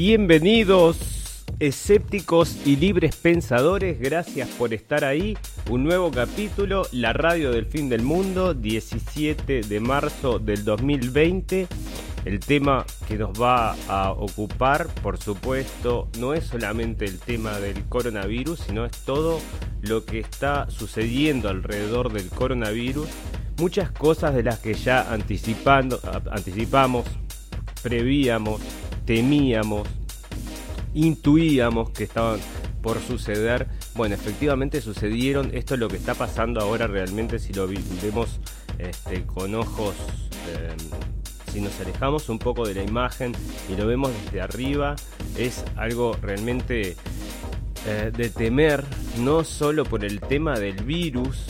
Bienvenidos, escépticos y libres pensadores, gracias por estar ahí. Un nuevo capítulo, la radio del fin del mundo, 17 de marzo del 2020. El tema que nos va a ocupar, por supuesto, no es solamente el tema del coronavirus, sino es todo lo que está sucediendo alrededor del coronavirus. Muchas cosas de las que ya anticipando, anticipamos, prevíamos, temíamos, intuíamos que estaban por suceder. Bueno, efectivamente sucedieron. Esto es lo que está pasando ahora realmente si lo vemos este, con ojos... Eh, si nos alejamos un poco de la imagen y lo vemos desde arriba, es algo realmente eh, de temer, no solo por el tema del virus,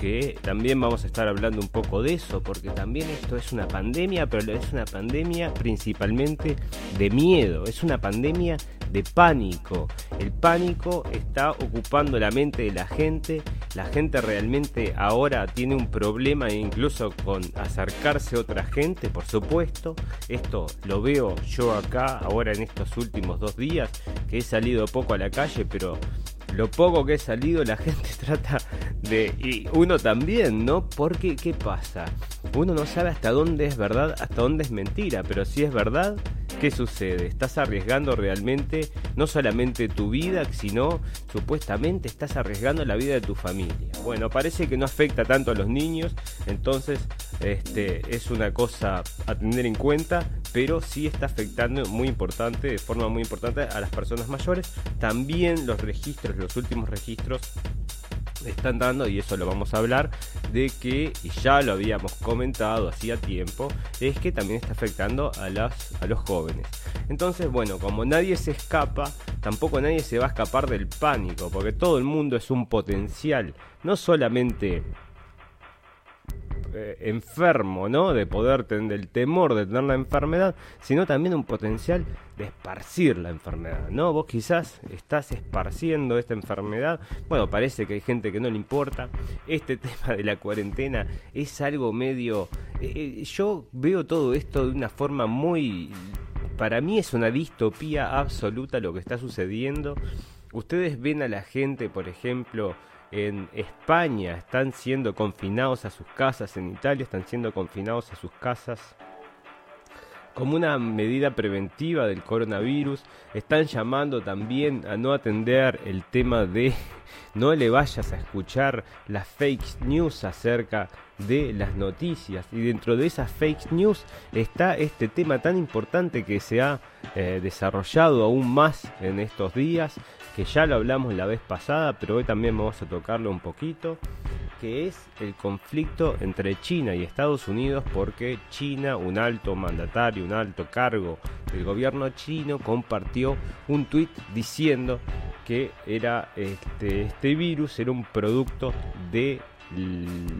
que también vamos a estar hablando un poco de eso, porque también esto es una pandemia, pero es una pandemia principalmente de miedo, es una pandemia de pánico. El pánico está ocupando la mente de la gente, la gente realmente ahora tiene un problema incluso con acercarse a otra gente, por supuesto. Esto lo veo yo acá ahora en estos últimos dos días, que he salido poco a la calle, pero lo poco que he salido la gente trata de... Y uno también, ¿no? Porque, ¿qué pasa? Uno no sabe hasta dónde es verdad, hasta dónde es mentira, pero si es verdad, ¿qué sucede? Estás arriesgando realmente no solamente tu vida, sino supuestamente estás arriesgando la vida de tu familia. Bueno, parece que no afecta tanto a los niños, entonces este, es una cosa a tener en cuenta, pero sí está afectando muy importante, de forma muy importante a las personas mayores. También los registros, los últimos registros están dando, y eso lo vamos a hablar, de que, y ya lo habíamos comentado hacía tiempo, es que también está afectando a, las, a los jóvenes. Entonces, bueno, como nadie se escapa, tampoco nadie se va a escapar del pánico, porque todo el mundo es un potencial, no solamente eh, enfermo, ¿no? De poder tener el temor de tener la enfermedad, sino también un potencial de esparcir la enfermedad, ¿no? Vos quizás estás esparciendo esta enfermedad. Bueno, parece que hay gente que no le importa. Este tema de la cuarentena es algo medio... Eh, eh, yo veo todo esto de una forma muy... Para mí es una distopía absoluta lo que está sucediendo. Ustedes ven a la gente, por ejemplo, en España están siendo confinados a sus casas, en Italia están siendo confinados a sus casas como una medida preventiva del coronavirus. Están llamando también a no atender el tema de no le vayas a escuchar las fake news acerca de las noticias. Y dentro de esas fake news está este tema tan importante que se ha eh, desarrollado aún más en estos días, que ya lo hablamos la vez pasada, pero hoy también vamos a tocarlo un poquito que es el conflicto entre China y Estados Unidos porque China, un alto mandatario, un alto cargo del gobierno chino, compartió un tuit diciendo que era este, este virus era un producto de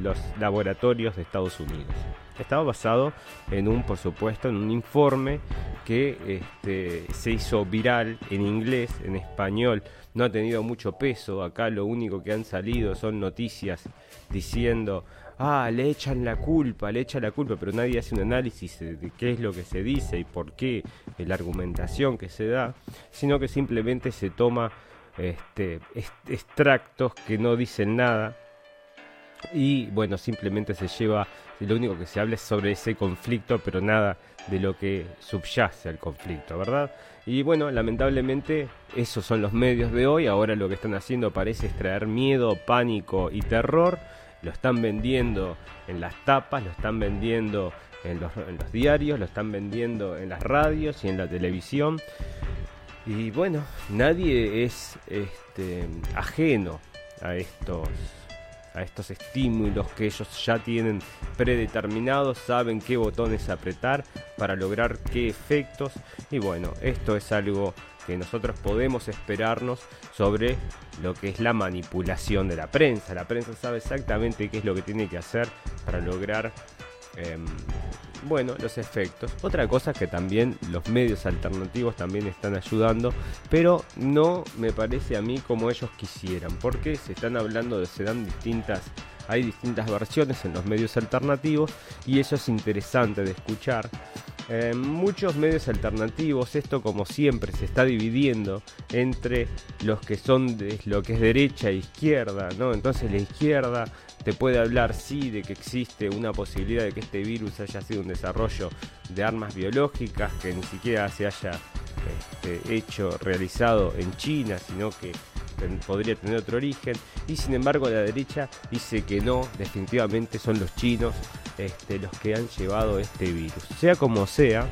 los laboratorios de Estados Unidos. Estaba basado en un, por supuesto, en un informe que este, se hizo viral en inglés, en español, no ha tenido mucho peso. Acá lo único que han salido son noticias diciendo, ah, le echan la culpa, le echan la culpa, pero nadie hace un análisis de qué es lo que se dice y por qué, la argumentación que se da, sino que simplemente se toma este, extractos que no dicen nada y bueno, simplemente se lleva, lo único que se habla es sobre ese conflicto, pero nada de lo que subyace al conflicto, ¿verdad? Y bueno, lamentablemente esos son los medios de hoy, ahora lo que están haciendo parece extraer miedo, pánico y terror, lo están vendiendo en las tapas, lo están vendiendo en los diarios, lo están vendiendo en las radios y en la televisión. Y bueno, nadie es este, ajeno a estos a estos estímulos que ellos ya tienen predeterminados, saben qué botones apretar para lograr qué efectos y bueno, esto es algo que nosotros podemos esperarnos sobre lo que es la manipulación de la prensa. La prensa sabe exactamente qué es lo que tiene que hacer para lograr em, bueno, los efectos. Otra cosa que también los medios alternativos también están ayudando, pero no me parece a mí como ellos quisieran, porque se están hablando de, se dan distintas, hay distintas versiones en los medios alternativos y eso es interesante de escuchar eh, muchos medios alternativos, esto como siempre se está dividiendo entre los que son de lo que es derecha e izquierda, ¿no? Entonces la izquierda te puede hablar sí de que existe una posibilidad de que este virus haya sido un desarrollo de armas biológicas que ni siquiera se haya este, hecho, realizado en China, sino que podría tener otro origen. Y sin embargo la derecha dice que no, definitivamente son los chinos este, los que han llevado este virus. Sea como sea,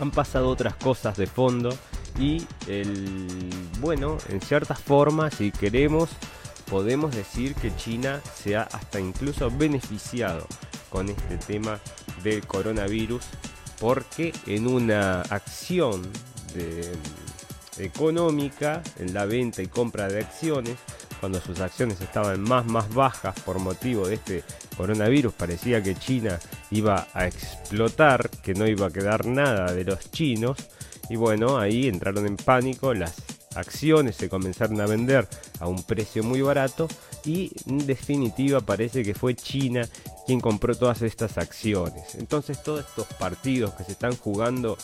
han pasado otras cosas de fondo y el bueno, en cierta forma, si queremos, podemos decir que China se ha hasta incluso beneficiado con este tema del coronavirus porque en una acción de económica en la venta y compra de acciones, cuando sus acciones estaban más más bajas por motivo de este coronavirus, parecía que China iba a explotar, que no iba a quedar nada de los chinos, y bueno, ahí entraron en pánico, las acciones se comenzaron a vender a un precio muy barato y en definitiva parece que fue China quien compró todas estas acciones. Entonces todos estos partidos que se están jugando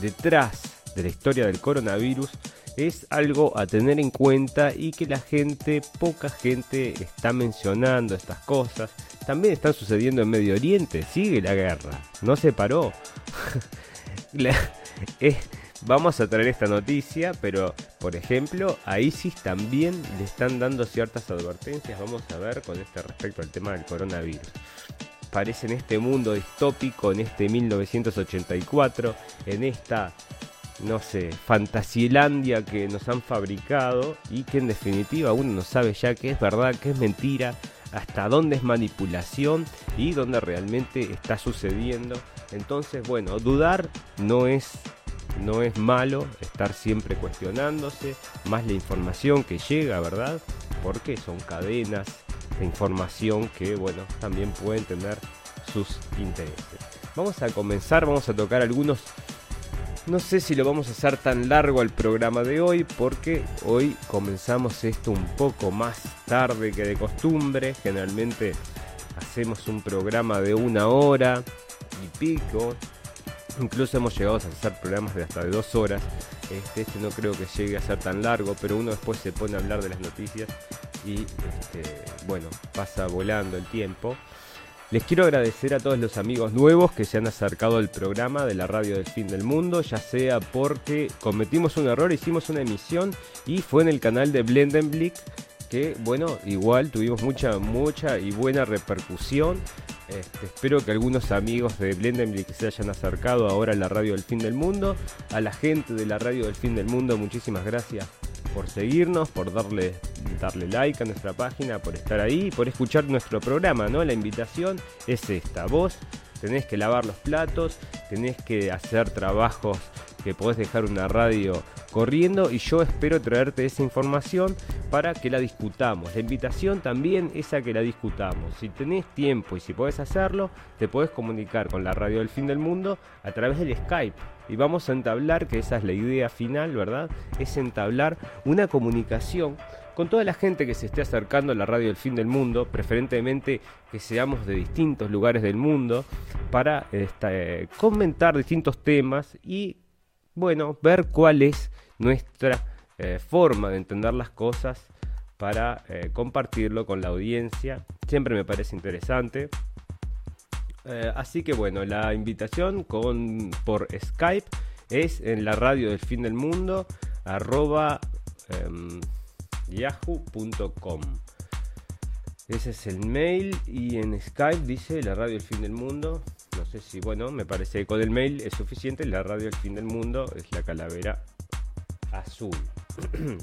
detrás de la historia del coronavirus es algo a tener en cuenta y que la gente, poca gente está mencionando estas cosas. También están sucediendo en Medio Oriente, sigue la guerra, no se paró. Eh, vamos a traer esta noticia, pero por ejemplo a ISIS también le están dando ciertas advertencias, vamos a ver con este respecto al tema del coronavirus parece en este mundo distópico, en este 1984, en esta no sé, fantasielandia que nos han fabricado y que en definitiva uno no sabe ya qué es verdad, qué es mentira, hasta dónde es manipulación y dónde realmente está sucediendo. Entonces, bueno, dudar no es no es malo estar siempre cuestionándose, más la información que llega, ¿verdad? Porque son cadenas de información que, bueno, también pueden tener sus intereses. Vamos a comenzar, vamos a tocar algunos no sé si lo vamos a hacer tan largo el programa de hoy porque hoy comenzamos esto un poco más tarde que de costumbre. Generalmente hacemos un programa de una hora y pico. Incluso hemos llegado a hacer programas de hasta de dos horas. Este, este no creo que llegue a ser tan largo, pero uno después se pone a hablar de las noticias y este, bueno, pasa volando el tiempo. Les quiero agradecer a todos los amigos nuevos que se han acercado al programa de la radio del fin del mundo, ya sea porque cometimos un error, hicimos una emisión y fue en el canal de Blendenblick que bueno, igual tuvimos mucha, mucha y buena repercusión. Este, espero que algunos amigos de Blendenblick se hayan acercado ahora a la radio del fin del mundo. A la gente de la radio del fin del mundo, muchísimas gracias por seguirnos, por darle, darle like a nuestra página, por estar ahí, por escuchar nuestro programa, ¿no? La invitación es esta. Vos tenés que lavar los platos, tenés que hacer trabajos que podés dejar una radio corriendo y yo espero traerte esa información para que la discutamos. La invitación también es a que la discutamos. Si tenés tiempo y si podés hacerlo, te podés comunicar con la radio del fin del mundo a través del Skype. Y vamos a entablar, que esa es la idea final, ¿verdad? Es entablar una comunicación con toda la gente que se esté acercando a la radio del fin del mundo, preferentemente que seamos de distintos lugares del mundo, para este, comentar distintos temas y bueno, ver cuál es nuestra eh, forma de entender las cosas para eh, compartirlo con la audiencia. Siempre me parece interesante. Eh, así que bueno, la invitación por Skype es en la radio del fin del mundo arroba em, yahoo.com. Ese es el mail y en Skype dice la radio del fin del mundo no sé si, bueno, me parece que con el mail es suficiente. La radio El Fin del Mundo es la calavera azul.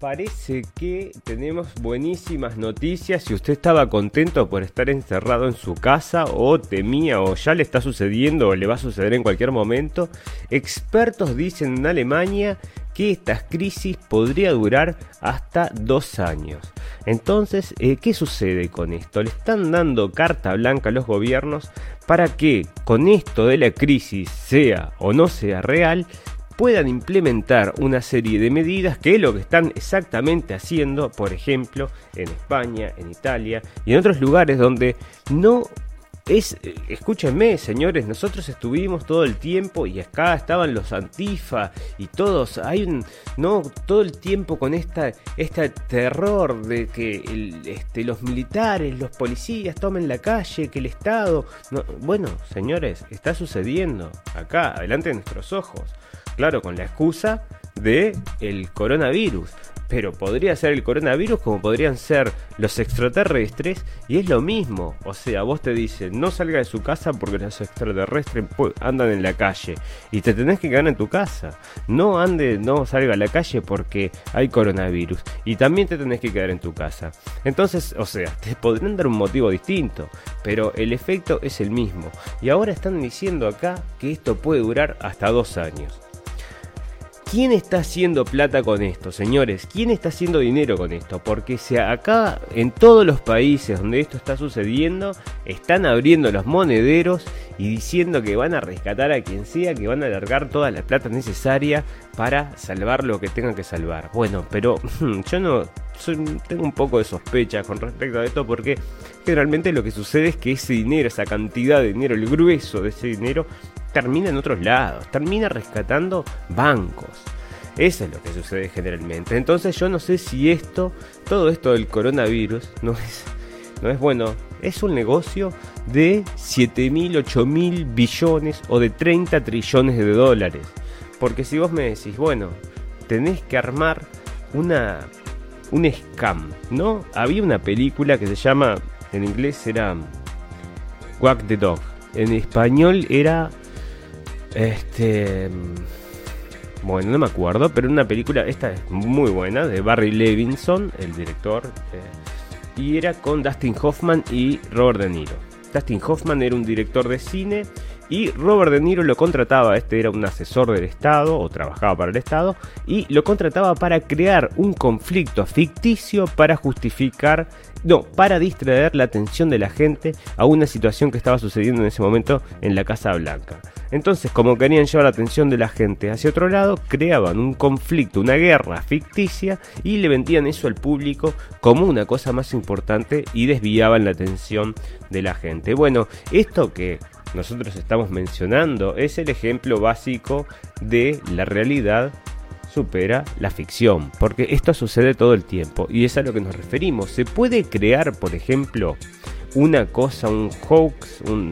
Parece que tenemos buenísimas noticias. Si usted estaba contento por estar encerrado en su casa o temía o ya le está sucediendo o le va a suceder en cualquier momento, expertos dicen en Alemania que esta crisis podría durar hasta dos años. Entonces, eh, ¿qué sucede con esto? Le están dando carta blanca a los gobiernos para que con esto de la crisis, sea o no sea real, puedan implementar una serie de medidas que es lo que están exactamente haciendo, por ejemplo, en España, en Italia y en otros lugares donde no es, escúchenme, señores, nosotros estuvimos todo el tiempo y acá estaban los antifa y todos, hay un, no, todo el tiempo con esta, este terror de que este, los militares, los policías tomen la calle, que el Estado, bueno, señores, está sucediendo acá, adelante de nuestros ojos, claro, con la excusa de el coronavirus pero podría ser el coronavirus como podrían ser los extraterrestres y es lo mismo. O sea, vos te dicen, no salga de su casa porque los extraterrestres andan en la calle y te tenés que quedar en tu casa. No ande, no salga a la calle porque hay coronavirus y también te tenés que quedar en tu casa. Entonces, o sea, te podrían dar un motivo distinto, pero el efecto es el mismo. Y ahora están diciendo acá que esto puede durar hasta dos años. ¿Quién está haciendo plata con esto, señores? ¿Quién está haciendo dinero con esto? Porque acá, en todos los países donde esto está sucediendo, están abriendo los monederos y diciendo que van a rescatar a quien sea, que van a alargar toda la plata necesaria para salvar lo que tengan que salvar. Bueno, pero yo no tengo un poco de sospecha con respecto a esto porque generalmente lo que sucede es que ese dinero, esa cantidad de dinero, el grueso de ese dinero, termina en otros lados, termina rescatando bancos. Eso es lo que sucede generalmente. Entonces yo no sé si esto, todo esto del coronavirus, no es, no es bueno. Es un negocio de 7 mil, 8 mil billones o de 30 trillones de dólares. Porque si vos me decís, bueno, tenés que armar una, un scam, ¿no? Había una película que se llama, en inglés era Whack the Dog. En español era este. Bueno, no me acuerdo, pero una película, esta es muy buena, de Barry Levinson, el director. Eh, y era con Dustin Hoffman y Robert De Niro. Dustin Hoffman era un director de cine y Robert De Niro lo contrataba, este era un asesor del Estado o trabajaba para el Estado, y lo contrataba para crear un conflicto ficticio para justificar, no, para distraer la atención de la gente a una situación que estaba sucediendo en ese momento en la Casa Blanca. Entonces, como querían llevar la atención de la gente hacia otro lado, creaban un conflicto, una guerra ficticia y le vendían eso al público como una cosa más importante y desviaban la atención de la gente. Bueno, esto que nosotros estamos mencionando es el ejemplo básico de la realidad supera la ficción, porque esto sucede todo el tiempo y es a lo que nos referimos. Se puede crear, por ejemplo, una cosa, un hoax, un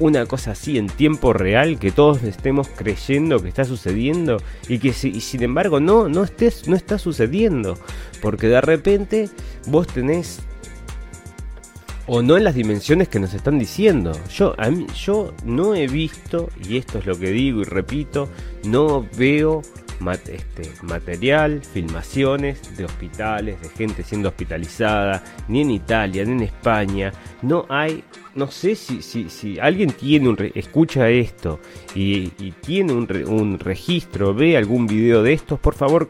una cosa así en tiempo real que todos estemos creyendo que está sucediendo y que si, sin embargo no no estés no está sucediendo porque de repente vos tenés o no en las dimensiones que nos están diciendo. Yo, a mí, yo no he visto, y esto es lo que digo y repito, no veo este, material, filmaciones de hospitales, de gente siendo hospitalizada, ni en Italia, ni en España. No hay, no sé si, si, si alguien tiene un escucha esto y, tiene un, un registro, ve algún video de estos, por favor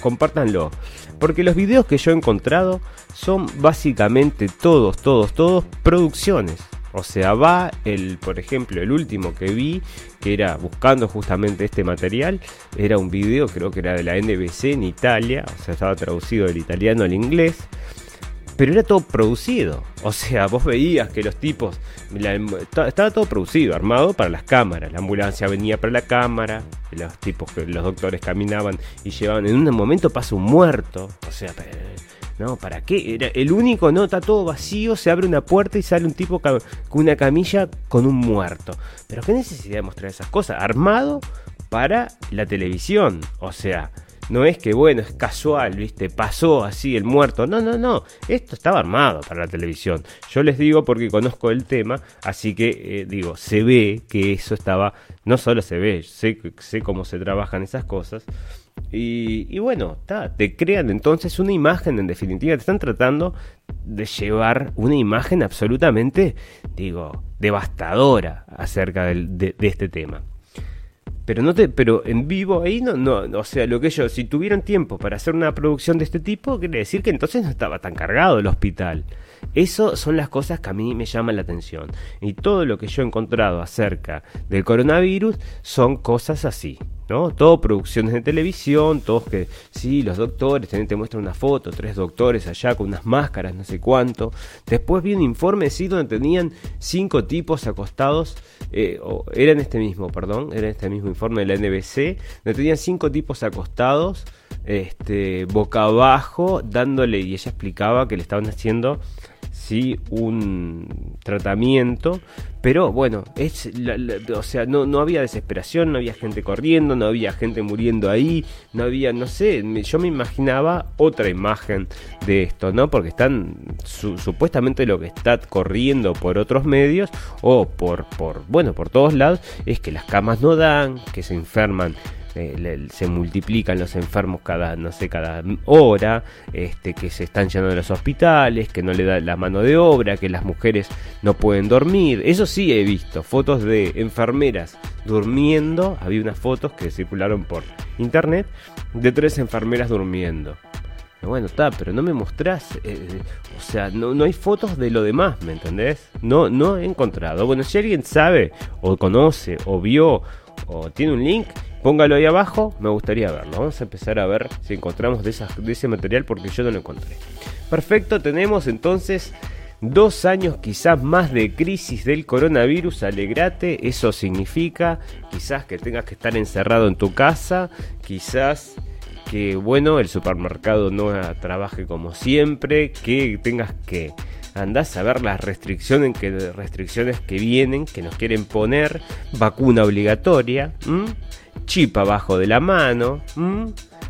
compártanlo. Porque los videos que yo he encontrado son básicamente todos, todos, todos producciones. O sea, va el, por ejemplo, el último que vi, que era buscando justamente este material, era un video, creo que era de la NBC en Italia, o sea, estaba traducido del italiano al inglés, pero era todo producido. O sea, vos veías que los tipos, estaba todo producido, armado para las cámaras, la ambulancia venía para la cámara, los tipos los doctores caminaban y llevaban, en un momento pasa un muerto, o sea, no, ¿para qué? Era el único, no, está todo vacío, se abre una puerta y sale un tipo con una camilla con un muerto. Pero ¿qué necesidad de mostrar esas cosas? Armado para la televisión. O sea, no es que, bueno, es casual, ¿viste? Pasó así el muerto. No, no, no. Esto estaba armado para la televisión. Yo les digo porque conozco el tema, así que eh, digo, se ve que eso estaba, no solo se ve, sé, sé cómo se trabajan esas cosas. Y, bueno, te crean entonces una imagen, en definitiva, te están tratando de llevar una imagen absolutamente, digo, devastadora acerca de, este tema. Pero no te, pero en vivo ahí no, no, o sea, lo que yo, si tuvieran tiempo para hacer una producción de este tipo, quiere decir que entonces no estaba tan cargado el hospital. Eso son las cosas que a mí me llaman la atención. Y todo lo que yo he encontrado acerca del coronavirus son cosas así ¿no? Todo producciones de televisión, todos que, sí, los doctores, te muestran una foto, tres doctores allá con unas máscaras, no sé cuánto. Después vi un informe, sí, donde tenían cinco tipos acostados, eh, o, era en este mismo, perdón, era en este mismo informe de la NBC, donde tenían cinco tipos acostados, este, boca abajo, dándole, y ella explicaba que le estaban haciendo sí un tratamiento, pero bueno, es o sea, no, no había desesperación, no había gente corriendo, no había gente muriendo ahí, no había, no sé, yo me imaginaba otra imagen de esto, ¿no? Porque están supuestamente lo que está corriendo por otros medios o por, por, bueno, por todos lados, es que las camas no dan, que se enferman se multiplican los enfermos cada, no sé, cada hora, este, que se están llenando los hospitales, que no le da la mano de obra, que las mujeres no pueden dormir. Eso sí he visto, fotos de enfermeras durmiendo, había unas fotos que circularon por internet de tres enfermeras durmiendo. Bueno, está, pero no me mostrás, eh, o sea, no, no hay fotos de lo demás, ¿me entendés? No, no he encontrado. Bueno, si alguien sabe, o conoce, o vio, o tiene un link, Póngalo ahí abajo, me gustaría verlo. Vamos a empezar a ver si encontramos de, ese material porque yo no lo encontré. Perfecto, tenemos entonces dos años quizás más de crisis del coronavirus. Alegrate, eso significa quizás que tengas que estar encerrado en tu casa, quizás que bueno, el supermercado no trabaje como siempre, que tengas que andás a ver las restricciones que, restricciones que vienen, que nos quieren poner, vacuna obligatoria, chip abajo de la mano.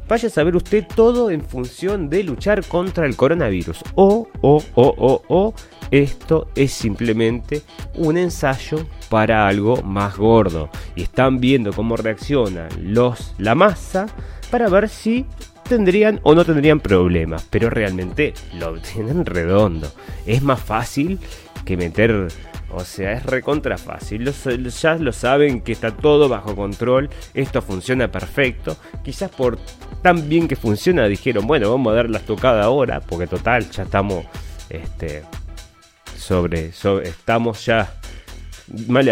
Vaya a saber usted todo en función de luchar contra el coronavirus. O, o, o, o, o, esto es simplemente un ensayo para algo más gordo. Y están viendo cómo reacciona los, la masa para ver si tendrían o no tendrían problemas. Pero realmente lo tienen redondo. Es más fácil que meter o sea, es recontra fácil. ya lo saben que está todo bajo control. Esto funciona perfecto. Quizás por tan bien que funciona dijeron, bueno, vamos a dar la tocada ahora. Porque total, ya estamos. Este. Sobre. estamos ya.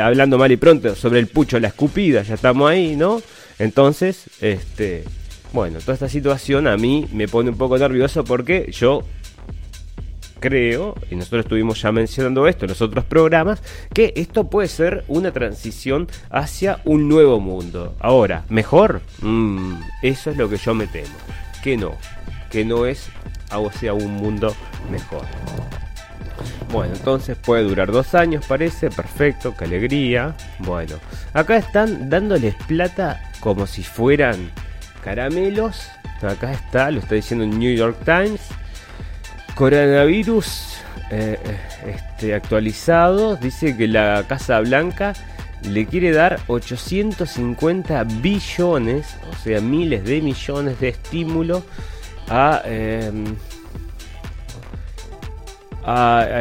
hablando mal y pronto. Sobre el pucho, la escupida. Ya estamos ahí, ¿no? Entonces, este. Bueno, toda esta situación a mí me pone un poco nervioso porque yo creo, y nosotros estuvimos ya mencionando esto en los otros programas, que esto puede ser una transición hacia un nuevo mundo. Ahora, ¿mejor? Mm, eso es lo que yo me temo. Que no, que no es hacia un mundo mejor. Bueno, entonces puede durar dos años, parece, perfecto, qué alegría. Bueno, acá están dándoles plata como si fueran caramelos. Acá está, lo está diciendo New York Times. Coronavirus eh, este, actualizado dice que la Casa Blanca le quiere dar 850 billones, o sea, miles de millones de estímulo a, em,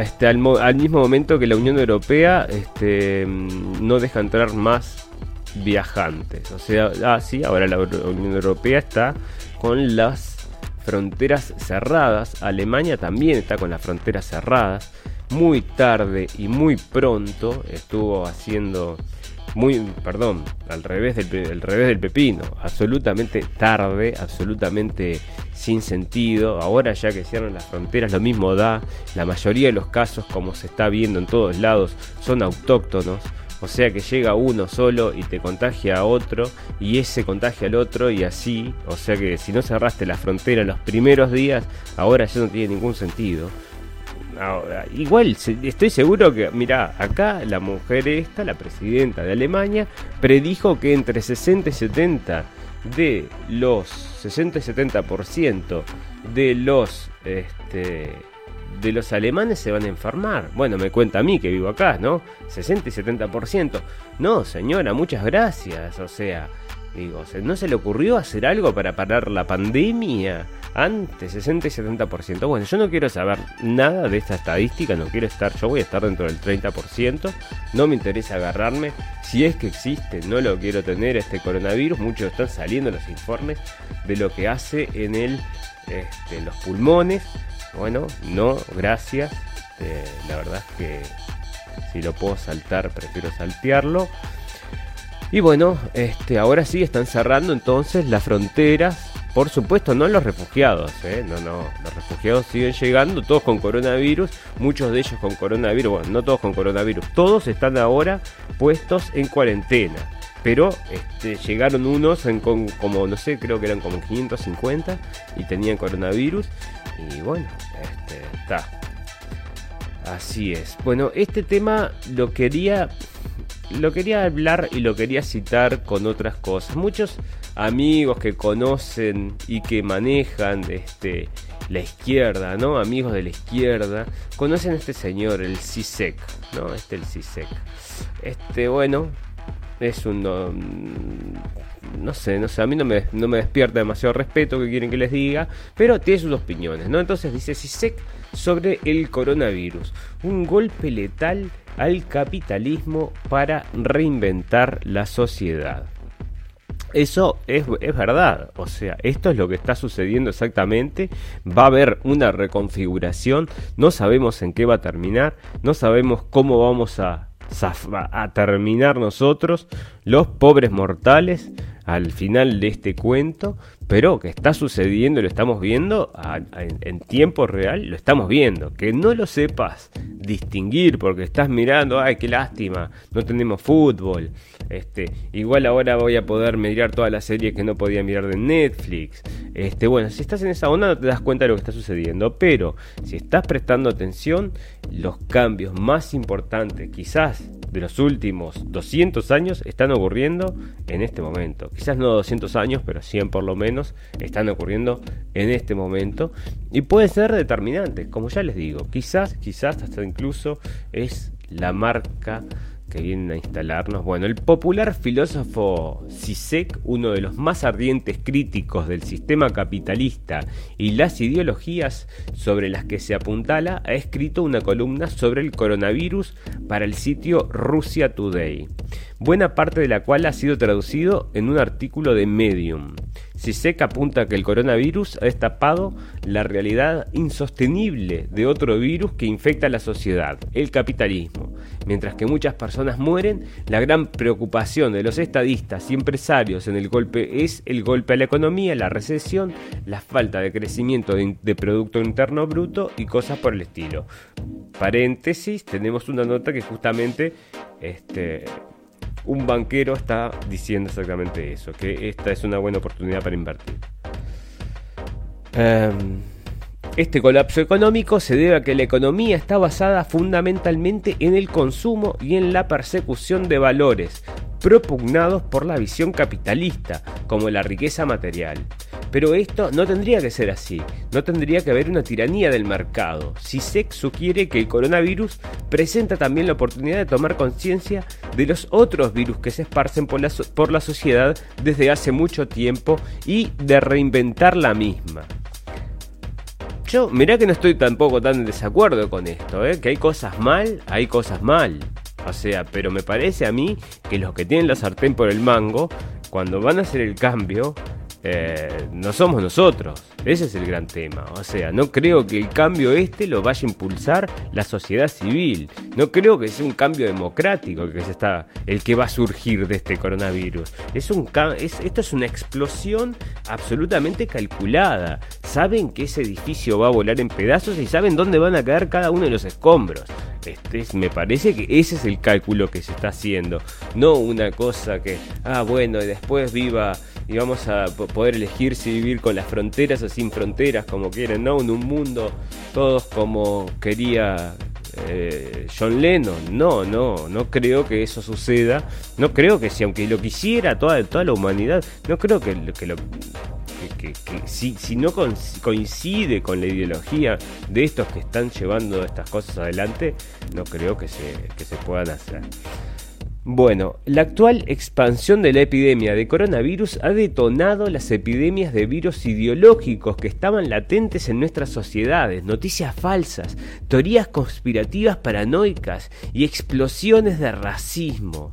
este, al, mismo momento que la Unión Europea este, no deja entrar más viajantes. O sea, ah, sí, ahora la Unión Europea está con las fronteras cerradas. Alemania también está con las fronteras cerradas. Muy tarde y muy pronto estuvo haciendo muy, perdón, al revés del, revés del pepino, absolutamente tarde, absolutamente sin sentido. Ahora ya que cierran las fronteras, lo mismo da. La mayoría de los casos, como se está viendo en todos lados, son autóctonos. O sea que llega uno solo y te contagia a otro y ese contagia al otro y así. O sea que si no cerraste la frontera los primeros días, ahora ya no tiene ningún sentido. Ahora, igual estoy seguro que, mira, acá la mujer esta, la presidenta de Alemania, predijo que entre 60 y 70 de los 60 y 70% de los este, de los alemanes se van a enfermar. Bueno, me cuenta a mí que vivo acá, ¿no? 60 y 70%. No, señora, muchas gracias. O sea, digo, ¿no se le ocurrió hacer algo para parar la pandemia? Antes, 60 y 70%. Bueno, yo no quiero saber nada de esta estadística, no quiero estar, yo voy a estar dentro del 30%. No me interesa agarrarme. Si es que existe, no lo quiero tener este coronavirus. Muchos están saliendo los informes de lo que hace en el, este, los pulmones bueno, no, gracias. Eh, la verdad es que si lo puedo saltar, prefiero saltearlo. Y bueno, este, ahora sí están cerrando entonces las fronteras. Por supuesto, no los refugiados, ¿eh? no, no, los refugiados siguen llegando, todos con coronavirus, muchos de ellos con coronavirus, bueno, no todos con coronavirus, todos están ahora puestos en cuarentena pero este, llegaron unos en como no sé creo que eran como 550 y tenían coronavirus y bueno este, está así es bueno este tema lo quería lo quería hablar y lo quería citar con otras cosas muchos amigos que conocen y que manejan este la izquierda, ¿no? Amigos de la izquierda, conocen a este señor, el CISEC, ¿no? Este el CISEC. Este, bueno, es un... No, sé, no sé, a mí no me, no me despierta demasiado respeto que quieren que les diga, pero tiene sus opiniones, ¿no? Entonces dice CISEC sobre el coronavirus, un golpe letal al capitalismo para reinventar la sociedad. Eso es, es, verdad, o sea, esto es lo que está sucediendo exactamente, va a haber una reconfiguración, no sabemos en qué va a terminar, no sabemos cómo vamos a a terminar nosotros, los pobres mortales, al final de este cuento, pero que está sucediendo, lo estamos viendo en, tiempo real, lo estamos viendo. Que no lo sepas distinguir porque estás mirando, ay, qué lástima, no tenemos fútbol. Este, igual ahora voy a poder mirar todas las series que no podía mirar de Netflix. Este, bueno, si estás en esa onda no te das cuenta de lo que está sucediendo, pero si estás prestando atención, los cambios más importantes, quizás de los últimos 200 años, están ocurriendo en este momento. Quizás no 200 años, pero 100 por lo menos, están ocurriendo en este momento. Y puede ser determinante, como ya les digo. Quizás, quizás hasta incluso es la marca que vienen a instalarnos. Bueno, el popular filósofo Sisek, uno de los más ardientes críticos del sistema capitalista y las ideologías sobre las que se apuntala, ha escrito una columna sobre el coronavirus para el sitio Russia Today, buena parte de la cual ha sido traducido en un artículo de Medium. Sisek apunta que el coronavirus ha destapado la realidad insostenible de otro virus que infecta a la sociedad, el capitalismo. Mientras que muchas personas mueren, la gran preocupación de los estadistas y empresarios en el golpe es el golpe a la economía, la recesión, la falta de crecimiento de, Producto Interno Bruto y cosas por el estilo. Paréntesis, tenemos una nota que justamente este, un banquero está diciendo exactamente eso, que esta es una buena oportunidad para invertir. Em, este colapso económico se debe a que la economía está basada fundamentalmente en el consumo y en la persecución de valores, propugnados por la visión capitalista, como la riqueza material. Pero esto no tendría que ser así, no tendría que haber una tiranía del mercado. SEC sugiere que el coronavirus presenta también la oportunidad de tomar conciencia de los otros virus que se esparcen por la sociedad desde hace mucho tiempo y de reinventar la misma. Yo, mirá que no estoy tampoco tan en desacuerdo con esto, ¿eh? que hay cosas mal, hay cosas mal. O sea, pero me parece a mí que los que tienen la sartén por el mango, cuando van a hacer el cambio, eh, no somos nosotros. Ese es el gran tema. O sea, no creo que el cambio este lo vaya a impulsar la sociedad civil. No creo que sea un cambio democrático que se está, el que va a surgir de este coronavirus. Es un, es, esto es una explosión absolutamente calculada. Saben que ese edificio va a volar en pedazos y saben dónde van a caer cada uno de los escombros. Este me parece que ese es el cálculo que se está haciendo. No una cosa que, ah, bueno, y después viva y vamos a poder elegir si vivir con las fronteras o sin fronteras, como quieren, ¿no? En un mundo todos como quería eh, John Lennon. No, no, no creo que eso suceda. No creo que si, aunque lo quisiera toda, toda la humanidad, no creo que, que lo. Que, si, si, no coincide con la ideología de estos que están llevando estas cosas adelante, no creo que se, que se puedan hacer. Bueno, la actual expansión de la epidemia de coronavirus ha detonado las epidemias de virus ideológicos que estaban latentes en nuestras sociedades, noticias falsas, teorías conspirativas paranoicas y explosiones de racismo.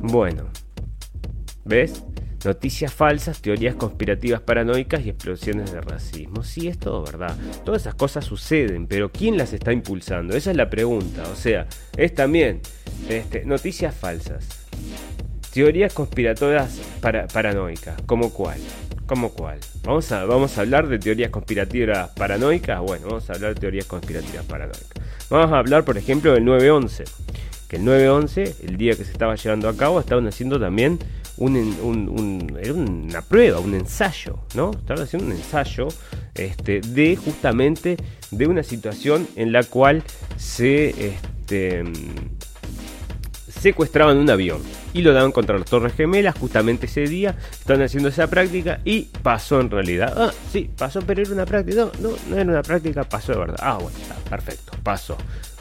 Bueno, ¿ves? Noticias falsas, teorías conspirativas paranoicas y explosiones de racismo. Sí, es todo verdad. Todas esas cosas suceden, pero ¿quién las está impulsando? Esa es la pregunta. O sea, es también este, noticias falsas, teorías conspiratorias paranoicas. ¿Como cuál? ¿Como cuál? Vamos a, vamos a hablar de teorías conspirativas paranoicas. Bueno, vamos a hablar de teorías conspirativas paranoicas. Vamos a hablar, por ejemplo, del 9-11. El 9-11, el día que se estaba llevando a cabo, estaban haciendo también una prueba, un ensayo, ¿no? Estaban haciendo un ensayo este, de justamente de una situación en la cual se este, secuestraban un avión y lo daban contra las Torres Gemelas. Justamente ese día estaban haciendo esa práctica y pasó en realidad. Ah, sí, pasó, pero era una práctica. No, no, no era una práctica, pasó de verdad. Ah, bueno, perfecto, pasó.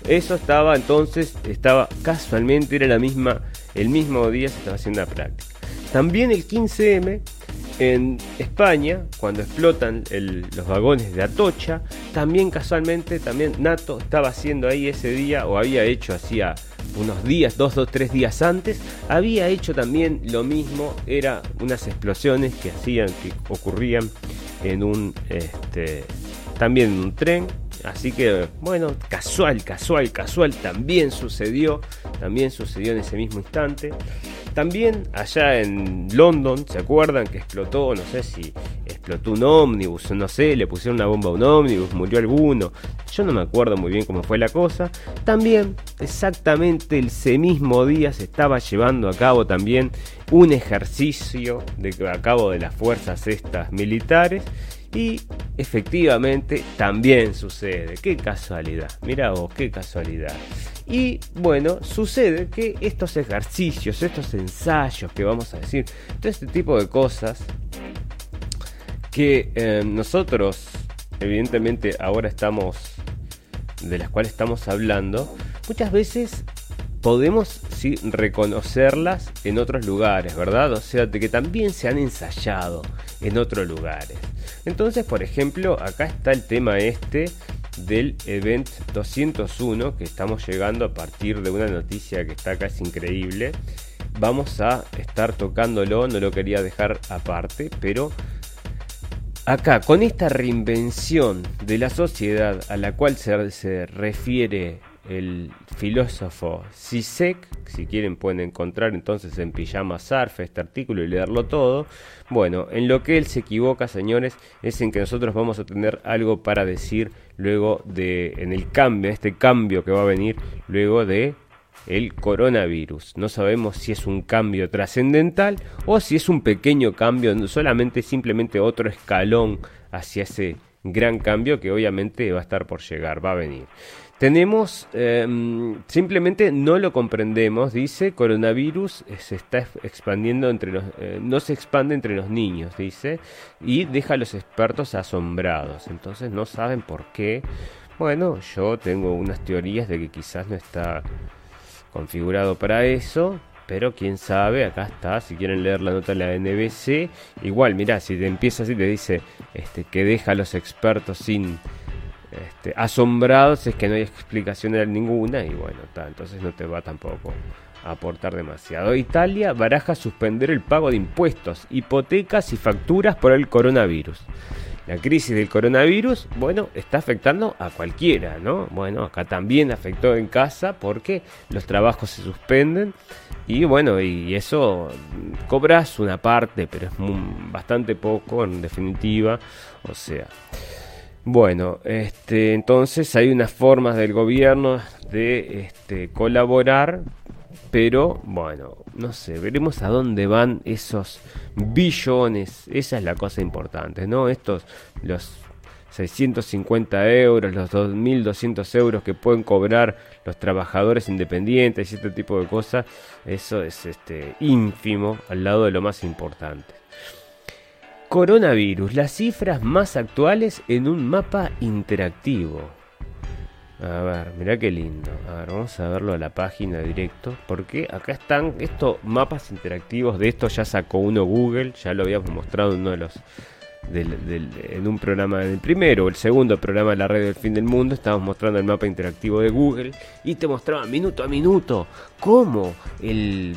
Eso estaba entonces, estaba casualmente, era la misma, el mismo día se estaba haciendo la práctica. También el 15M en España, cuando explotan los vagones de Atocha, también casualmente, también NATO estaba haciendo ahí ese día, o había hecho hacía unos días, dos o tres días antes, había hecho también lo mismo, era unas explosiones que hacían, que ocurrían en un, este, también en un tren, Así que, bueno, casual, casual, casual, también sucedió, también sucedió en ese mismo instante. También allá en London, ¿se acuerdan que explotó? No sé si explotó un ómnibus, no sé, le pusieron una bomba a un ómnibus, murió alguno. Yo no me acuerdo muy bien cómo fue la cosa. También, exactamente ese mismo día se estaba llevando a cabo también un ejercicio de, a cabo de las fuerzas estas militares y efectivamente también sucede. Qué casualidad. Mira vos, qué casualidad. Y bueno, sucede que estos ejercicios, estos ensayos que vamos a decir, todo este tipo de cosas que eh, nosotros evidentemente ahora estamos, de las cuales estamos hablando, muchas veces podemos sí reconocerlas en otros lugares, ¿verdad? O sea, de que también se han ensayado en otros lugares. Entonces, por ejemplo, acá está el tema este del Event 201 que estamos llegando a partir de una noticia que está acá es increíble. Vamos a estar tocándolo, no lo quería dejar aparte, pero acá con esta reinvención de la sociedad a la cual se, se refiere el filósofo Sisek, si quieren pueden encontrar entonces en Pijama Surf este artículo y leerlo todo. Bueno, en lo que él se equivoca, señores, es en que nosotros vamos a tener algo para decir luego de en el cambio, este cambio que va a venir luego de el coronavirus. No sabemos si es un cambio trascendental o si es un pequeño cambio, solamente simplemente otro escalón hacia ese gran cambio que obviamente va a estar por llegar, va a venir. Tenemos, em, simplemente no lo comprendemos, dice, coronavirus se está expandiendo entre los, eh, no se expande entre los niños, dice, y deja a los expertos asombrados, entonces no saben por qué. Bueno, yo tengo unas teorías de que quizás no está configurado para eso, pero quién sabe, acá está, si quieren leer la nota de la NBC, igual, mira, si te empieza así, te dice este, que deja a los expertos sin este, asombrados es que no hay explicación ninguna y bueno, entonces no te va tampoco a aportar demasiado. Italia baraja suspender el pago de impuestos, hipotecas y facturas por el coronavirus. La crisis del coronavirus, bueno, está afectando a cualquiera, ¿no? Bueno, acá también afectó en casa porque los trabajos se suspenden y bueno, y eso cobras una parte, pero es bastante poco en definitiva, o sea... Bueno, este, entonces hay unas formas del gobierno de este, colaborar, pero bueno, no sé, veremos a dónde van esos billones, esa es la cosa importante, ¿no? Estos, los 650 euros, los 2.200 euros que pueden cobrar los trabajadores independientes y este tipo de cosas, eso es este, ínfimo al lado de lo más importante. Coronavirus, las cifras más actuales en un mapa interactivo. A ver, mirá qué lindo. A ver, vamos a verlo a la página directo. Porque acá están estos mapas interactivos. De esto ya sacó uno Google. Ya lo habíamos mostrado en uno de los. en un programa, en el primero o el segundo programa de la red del fin del mundo, estábamos mostrando el mapa interactivo de Google y te mostraba minuto a minuto cómo el,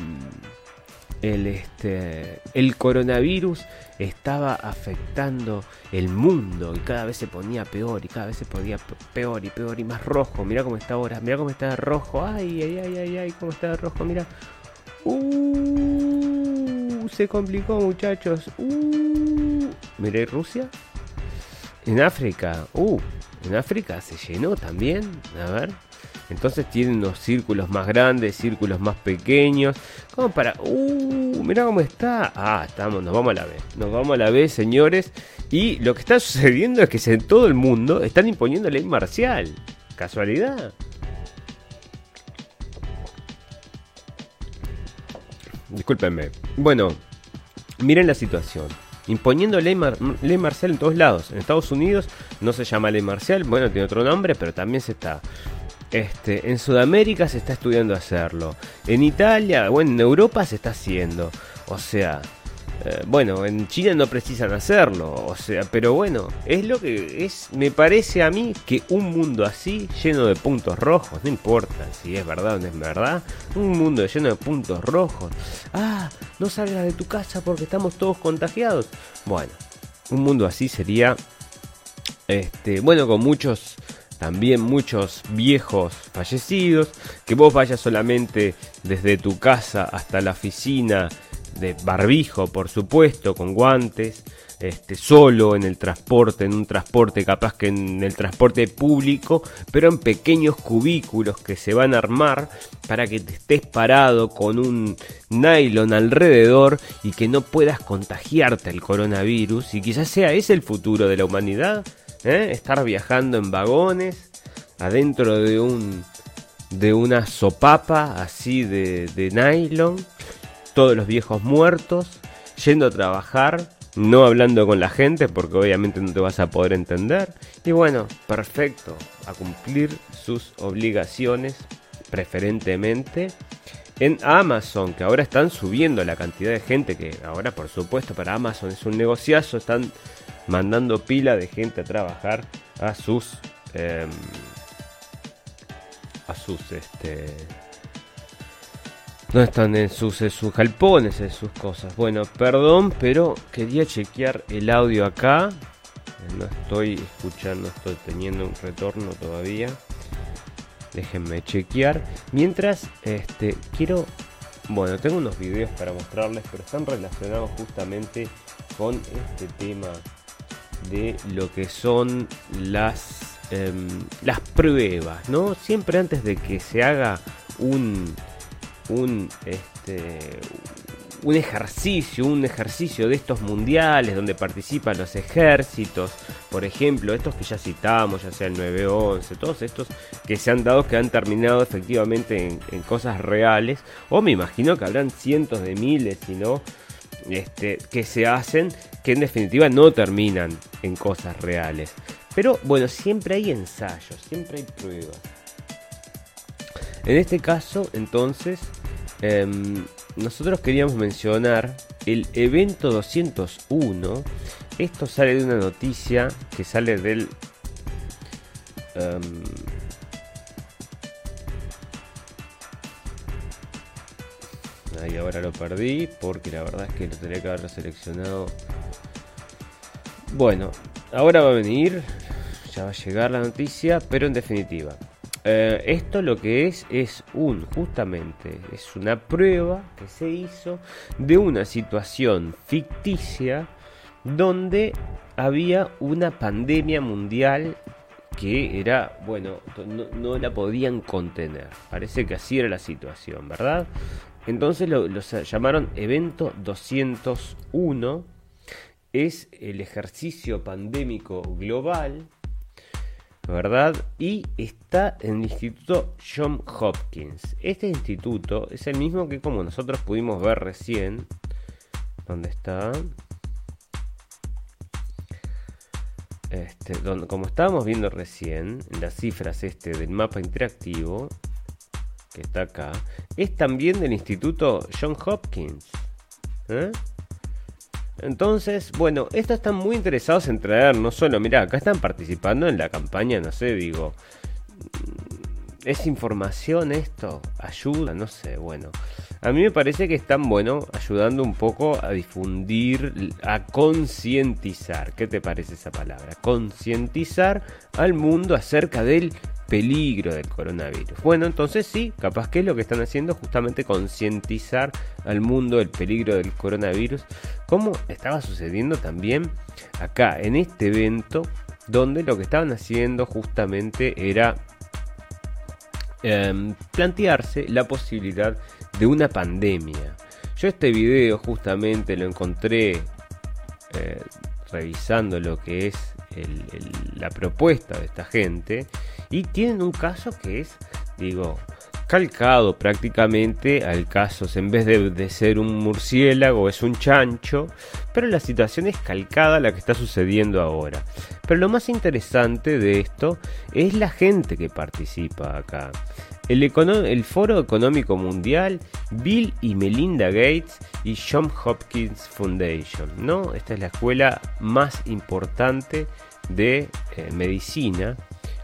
el, este, el coronavirus estaba afectando el mundo y cada vez se ponía peor y cada vez se ponía peor y peor y más rojo. Mira cómo está ahora, mira cómo está rojo. Ay, ay, ay, ay, ay, cómo está rojo, mira. Uh, se complicó, muchachos. Uh, miré Rusia. En África, uh, en África se llenó también. A ver, entonces tienen unos círculos más grandes, círculos más pequeños. Como para. ¡Uh! Mira cómo está. Ah, estamos, nos vamos a la B. Nos vamos a la B, señores. Y lo que está sucediendo es que en todo el mundo están imponiendo ley marcial. ¿Casualidad? Discúlpenme. Bueno, miren la situación. Imponiendo ley, ley marcial en todos lados. En Estados Unidos no se llama ley marcial, bueno, tiene otro nombre, pero también se está este, en Sudamérica se está estudiando hacerlo. En Italia, bueno, en Europa se está haciendo. O sea, eh, bueno, en China no precisan hacerlo. O sea, pero bueno, es lo que es. Me parece a mí que un mundo así, lleno de puntos rojos, no importa si es verdad o no es verdad, un mundo lleno de puntos rojos. Ah, no salgas de tu casa porque estamos todos contagiados. Bueno, un mundo así sería. Este, bueno, con muchos también muchos viejos fallecidos, que vos vayas solamente desde tu casa hasta la oficina de barbijo, por supuesto, con guantes, este, solo en el transporte, en un transporte capaz que en el transporte público, pero en pequeños cubículos que se van a armar para que te estés parado con un nylon alrededor y que no puedas contagiarte el coronavirus y quizás sea ese el futuro de la humanidad. ¿Eh? estar viajando en vagones, adentro de un de una sopapa así de, de nylon, todos los viejos muertos, yendo a trabajar, no hablando con la gente porque obviamente no te vas a poder entender. Y bueno, perfecto, a cumplir sus obligaciones, preferentemente en Amazon, que ahora están subiendo la cantidad de gente que ahora por supuesto para Amazon es un negociazo, están mandando pila de gente a trabajar a sus em, a sus este no están en sus, en sus galpones, en sus cosas. Bueno, perdón, pero quería chequear el audio acá. No estoy escuchando, estoy teniendo un retorno todavía. Déjenme chequear. Mientras, este, quiero... Bueno, tengo unos videos para mostrarles, pero están relacionados justamente con este tema de lo que son las, em, las pruebas, ¿no? Siempre antes de que se haga un, un, este, un ejercicio, un ejercicio de estos mundiales donde participan los ejércitos, por ejemplo, estos que ya citamos, ya sea el 911, todos estos que se han dado, que han terminado efectivamente en, en cosas reales, o me imagino que habrán cientos de miles, si no este, que se hacen que en definitiva no terminan en cosas reales. Pero bueno, siempre hay ensayos, siempre hay pruebas. En este caso, entonces, em, nosotros queríamos mencionar el evento 201. Esto sale de una noticia que sale del... Em, y ahora lo perdí porque la verdad es que lo tenía que haber seleccionado. Bueno, ahora va a venir, ya va a llegar la noticia, pero en definitiva. Eh, esto lo que es es un, justamente, es una prueba que se hizo de una situación ficticia donde había una pandemia mundial que era, bueno, no, no, la podían contener. Parece que así era la situación, ¿verdad? Entonces lo, llamaron Evento 201. Es el ejercicio pandémico global, ¿verdad? Y está en el Instituto John Hopkins. Este instituto es el mismo que como nosotros pudimos ver recién. ¿Dónde está? Este, donde, como estábamos viendo recién, las cifras este del mapa interactivo, que está acá, es también del Instituto John Hopkins. ¿eh? Entonces, bueno, estos están muy interesados en traer, no solo, mira, acá están participando en la campaña, no sé, digo, ¿Es información esto? ¿Ayuda? No sé, bueno. A mí me parece que están, bueno, ayudando un poco a difundir, a concientizar. ¿Qué te parece esa palabra? Concientizar al mundo acerca del peligro del coronavirus. Bueno, entonces sí, capaz que es lo que están haciendo justamente concientizar al mundo del peligro del coronavirus, como estaba sucediendo también acá en este evento, donde lo que estaban haciendo justamente era Em, plantearse la posibilidad de una pandemia. Yo este video justamente lo encontré eh, revisando lo que es la propuesta de esta gente y tienen un caso que es, digo, calcado prácticamente al caso, en vez de, ser un murciélago es un chancho, pero la situación es calcada a la que está sucediendo ahora. Pero lo más interesante de esto es la gente que participa acá. El, el, Foro Económico Mundial, Bill y Melinda Gates y John Hopkins Foundation, ¿no? Esta es la escuela más importante de eh, medicina,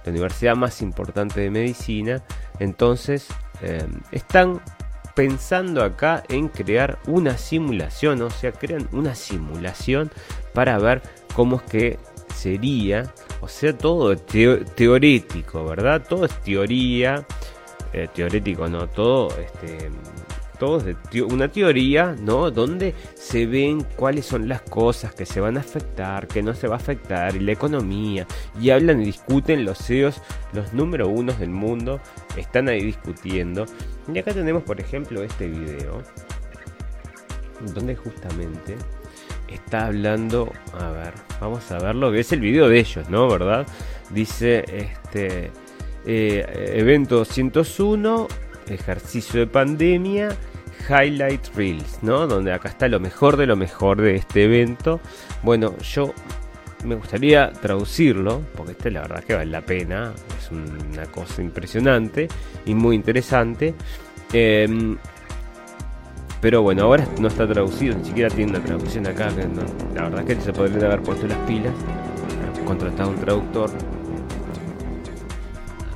la universidad más importante de medicina entonces, eh, están pensando acá en crear una simulación, o sea, crean una simulación para ver cómo es que sería, o sea, todo teórico, ¿verdad? Todo es teoría, eh, teórico, no, todo este, todos de una teoría, ¿no? Donde se ven cuáles son las cosas que se van a afectar, que no se va a afectar, y la economía, y hablan y discuten los CEOs, los número unos del mundo, están ahí discutiendo. Y acá tenemos, por ejemplo, este video, donde justamente está hablando, a ver, vamos a verlo, es el video de ellos, ¿no? ¿Verdad? Dice, este, eh, evento 101, ejercicio de pandemia, Highlight Reels, ¿no? Donde acá está lo mejor de lo mejor de este evento. Bueno, yo me gustaría traducirlo, porque este la verdad que vale la pena, es una cosa impresionante y muy interesante. Em, pero bueno, ahora no está traducido, ni siquiera tiene una traducción acá. la verdad que se podrían haber puesto las pilas, contratado un traductor.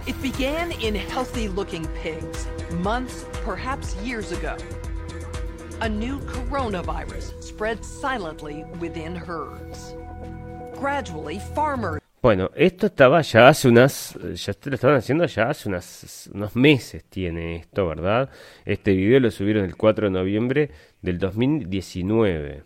It began in healthy looking pigs, months, perhaps years ago. A new coronavirus spread silently within herds. Gradually, farmers Bueno, esto estaba ya hace unas, ya lo estaban haciendo ya hace unas, unos meses tiene esto, ¿verdad? Este video lo subieron el 4 de noviembre del 2019.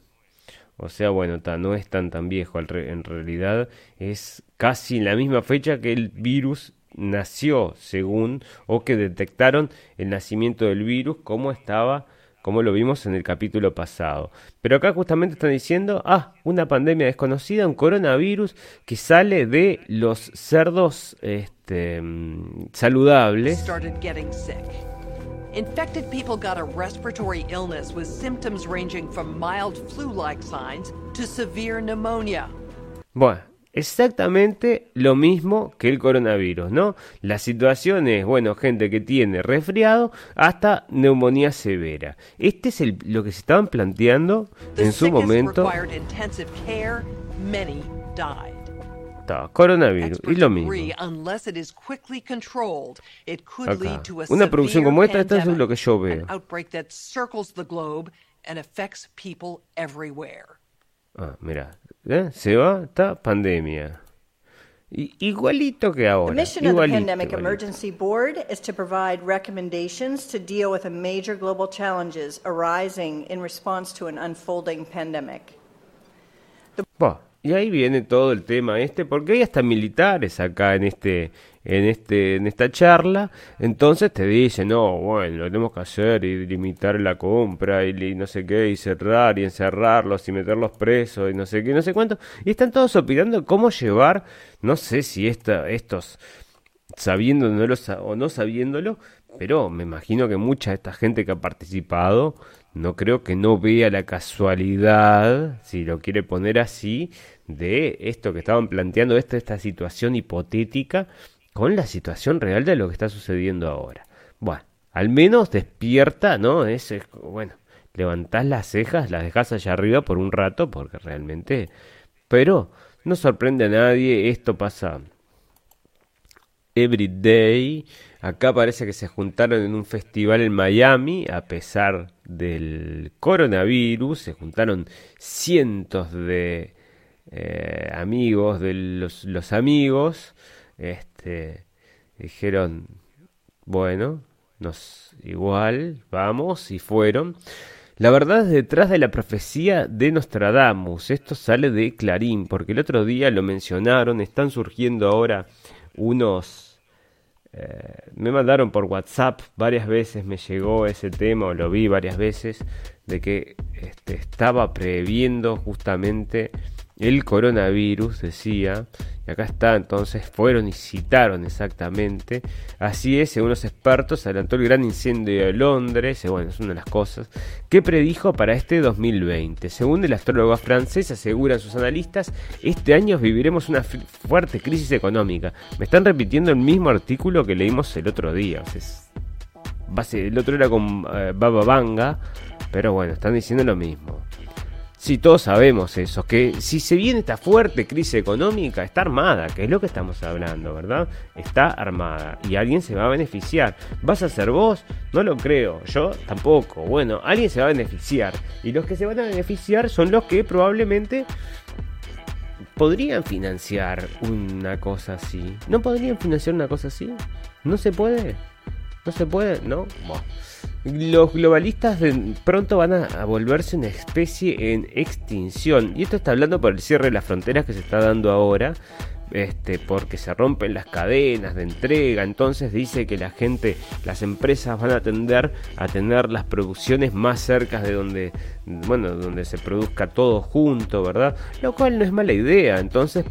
O sea, bueno, no es tan tan viejo, en realidad es casi la misma fecha que el virus nació, según, o que detectaron el nacimiento del virus, como estaba como lo vimos en el capítulo pasado. Pero acá justamente están diciendo, ah, una pandemia desconocida, un coronavirus que sale de los cerdos este, mm, saludables. Infected people got a respiratory illness with symptoms ranging from mild flu-like signs to severe pneumonia. Bueno, exactamente lo mismo que el coronavirus, ¿no? La situación es, bueno, gente que tiene resfriado hasta neumonía severa. Este es el, lo que se estaban planteando en su momento. coronavirus y lo mismo. Acá. Una producción como esta, esta es lo que yo veo. Ah, mira, ¿Eh? Se va, está pandemia. I igualito que ahora. The mission igualito, of the Pandemic igualito. Emergency Board is to provide recommendations to deal with the major global challenges arising in response to an unfolding pandemic. The... Bah, y ahí viene todo el tema este, porque hay hasta militares acá en este en este en esta charla, entonces te dicen, "No, bueno, lo tenemos que hacer y limitar la compra y, no sé qué y cerrar y encerrarlos y meterlos presos y no sé qué, no sé cuánto." Y están todos opinando cómo llevar, no sé si esta, estos sabiéndolo o no sabiéndolo, pero me imagino que mucha de esta gente que ha participado no creo que no vea la casualidad, si lo quiere poner así, de esto que estaban planteando, esta, esta situación hipotética con la situación real de lo que está sucediendo ahora. Bueno, al menos despierta, ¿no? Es, bueno, levantás las cejas, las dejas allá arriba por un rato, porque realmente... Pero no sorprende a nadie, esto pasa every day, Acá parece que se juntaron en un festival en Miami, a pesar del coronavirus, se juntaron cientos de eh, amigos de los, los amigos, este, dijeron, bueno, nos igual, vamos, y fueron. La verdad es detrás de la profecía de Nostradamus. Esto sale de Clarín, porque el otro día lo mencionaron, están surgiendo ahora unos eh, me mandaron por WhatsApp varias veces, me llegó ese tema, o lo vi varias veces, de que este, estaba previendo justamente el coronavirus, decía, acá está, entonces fueron y citaron exactamente. Así es, según los expertos, adelantó el gran incendio de Londres, eh, bueno, es una de las cosas, que predijo para este 2020. Según el astrólogo francés, aseguran sus analistas, este año viviremos una fuerte crisis económica. Me están repitiendo el mismo artículo que leímos el otro día. el otro era con eh, Baba Vanga, pero bueno, están diciendo lo mismo. Si todos sabemos eso, que si se viene esta fuerte crisis económica, está armada, que es lo que estamos hablando, ¿verdad? Está armada y alguien se va a beneficiar. ¿Vas a ser vos? No lo creo, yo tampoco. Bueno, alguien se va a beneficiar y los que se van a beneficiar son los que probablemente podrían financiar una cosa así. ¿No podrían financiar una cosa así? ¿No se puede? ¿No se puede? ¿No? Bueno. Los globalistas de pronto van a, volverse una especie en extinción. Y esto está hablando por el cierre de las fronteras que se está dando ahora. Este, porque se rompen las cadenas de entrega, entonces dice que la gente, las empresas van a tender a tener las producciones más cerca de donde, bueno, donde se produzca todo junto, ¿verdad? Lo cual no es mala idea, entonces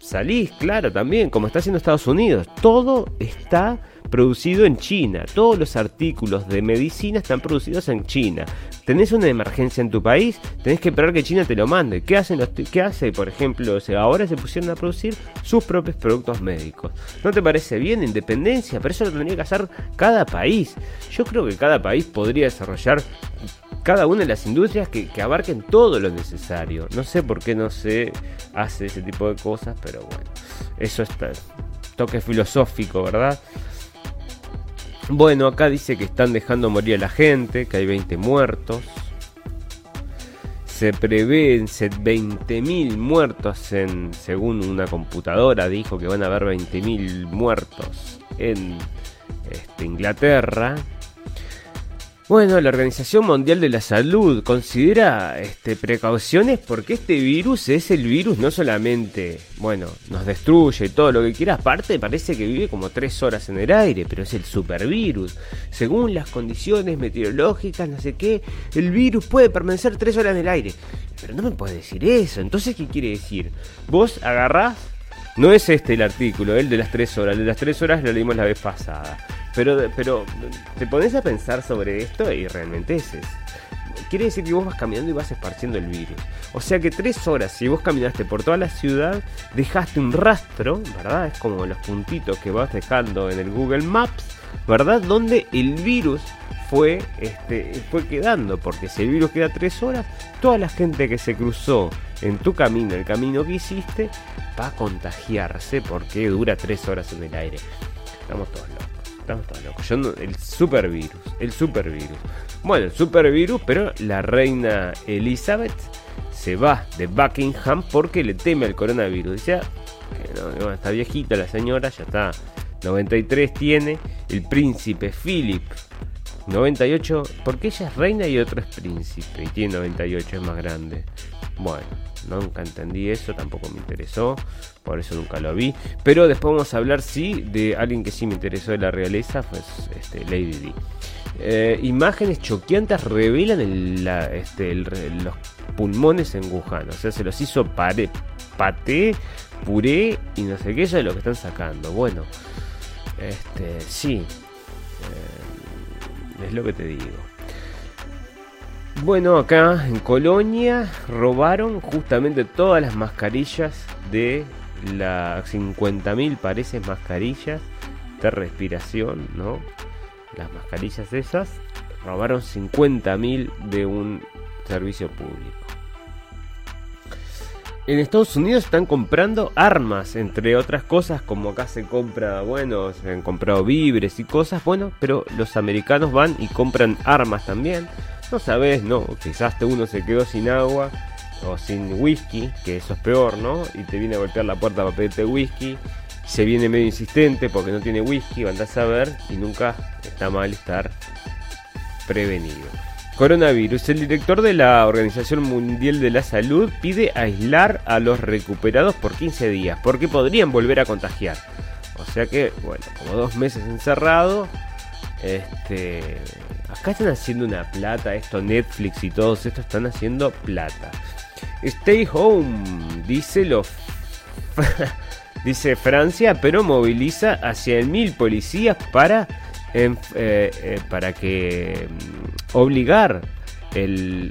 salís, claro, también, como está haciendo Estados Unidos, todo está producido en China. Todos los artículos de medicina están producidos en China. Tenés una emergencia en tu país, tenés que esperar que China te lo mande. ¿Qué, hacen qué hace, por ejemplo, ahora se pusieron a producir sus propios productos médicos? ¿No te parece bien independencia? Pero eso lo tendría que hacer cada país. Yo creo que cada país podría desarrollar cada una de las industrias que, que, abarquen todo lo necesario. No sé por qué no se hace ese tipo de cosas, pero bueno, eso está toque filosófico, ¿verdad? Bueno, acá dice que están dejando morir a la gente, que hay 20 muertos. Se prevén 20.000 muertos en, según una computadora, dijo que van a haber 20.000 muertos en este, Inglaterra. Bueno, la Organización Mundial de la Salud considera este, precauciones porque este virus es el virus no solamente, bueno, nos destruye todo lo que quiera, aparte parece que vive como tres horas en el aire, pero es el supervirus. Según las condiciones meteorológicas, no sé qué, el virus puede permanecer tres horas en el aire. Pero no me puede decir eso, entonces ¿qué quiere decir? Vos agarrás, no es este el artículo, el de las tres horas, el de las tres horas lo leímos la vez pasada pero, pero te pones a pensar sobre esto y realmente es, es. Quiere decir que vos vas caminando y vas esparciendo el virus. O sea que tres horas, si vos caminaste por toda la ciudad, dejaste un rastro, ¿verdad? Es como los puntitos que vas dejando en el Google Maps, ¿verdad? Donde el virus fue, este, fue quedando. Porque si el virus queda tres horas, toda la gente que se cruzó en tu camino, el camino que hiciste, va a contagiarse porque dura tres horas en el aire. Estamos todos locos. Estamos todos locos. El supervirus. El supervirus. Bueno, el supervirus, pero la reina Elizabeth se va de Buckingham porque le teme al coronavirus. Dice, ah, está viejita la señora, ya está. 93 tiene. El príncipe Philip 98, porque ella es reina y otro es príncipe y tiene 98, es más grande. Bueno, nunca entendí eso, tampoco me interesó, por eso nunca lo vi. Pero después vamos a hablar, sí, de alguien que sí me interesó de la realeza, pues este, Lady Di. Eh, imágenes choqueantes revelan este, los pulmones en Wuhan. O sea, se los hizo pare, paté, puré y no sé qué, eso es lo que están sacando. Bueno, este, sí, eh, es lo que te digo. Bueno, acá en Colonia robaron justamente todas las mascarillas de las 50.000 parece mascarillas de respiración, ¿no? Las mascarillas esas robaron 50.000 de un servicio público. en Estados Unidos están comprando armas, entre otras cosas, como acá se compra, bueno, se han comprado víveres y cosas, bueno, pero los americanos van y compran armas también. No sabes, no, quizás uno se quedó sin agua o sin whisky, que eso es peor, ¿no? Y te viene a golpear la puerta para pedirte whisky. Se viene medio insistente porque no tiene whisky, andás a ver y nunca está mal estar prevenido. Coronavirus. El director de la Organización Mundial de la Salud pide aislar a los recuperados por 15 días porque podrían volver a contagiar. O sea que, bueno, como dos meses encerrado. Este, acá están haciendo una plata, esto Netflix y todos estos están haciendo plata. Stay home, dice los dice Francia, pero moviliza hacia mil policías para eh, eh, para que mm, obligar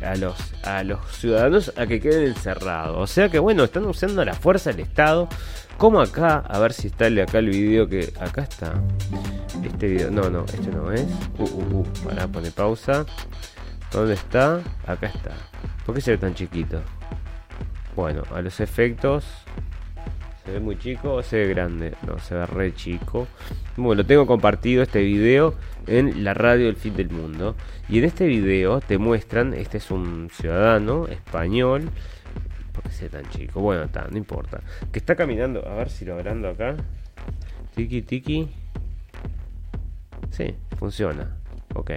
a, los, a los ciudadanos a que queden encerrados. O sea que bueno, están usando la fuerza del Estado. Como acá, a ver si está acá el video que. Acá está. Este video. No, no, este no es. Uh, uh, uh. Para poner pausa. ¿Dónde está? Acá está. ¿Por qué se ve tan chiquito? Bueno, a los efectos. ¿Se ve muy chico o se ve grande? No, se ve re chico. Bueno, lo tengo compartido este video en la radio del fin del mundo. Y en este video te muestran, este es un ciudadano español. ¿Por qué tan chico? Bueno, está, no importa. Que está caminando, a ver si lo agrando acá. Tiki tiki. Sí, funciona. Ok.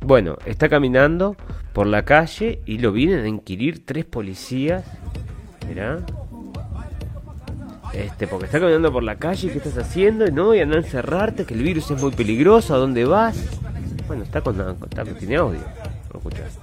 Bueno, está caminando por la calle y lo vienen a inquirir tres policías. Mirá. Este, porque está caminando por la calle, ¿qué estás haciendo? No, y andar a encerrarte, que el virus es muy peligroso, ¿a dónde vas? Bueno, está con, está, tiene audio, lo escuchas.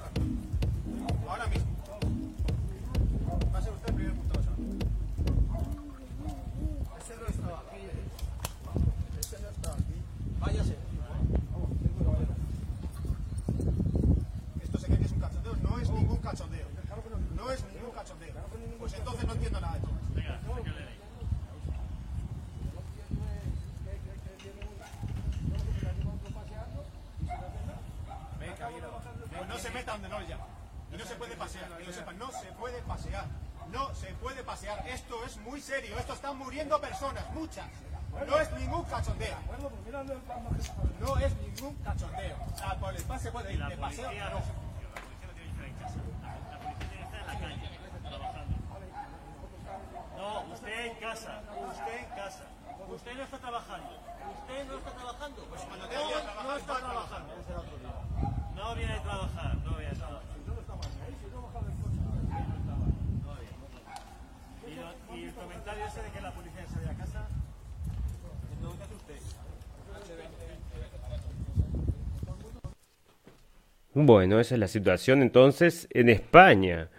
Bueno, esa es la situación entonces en España.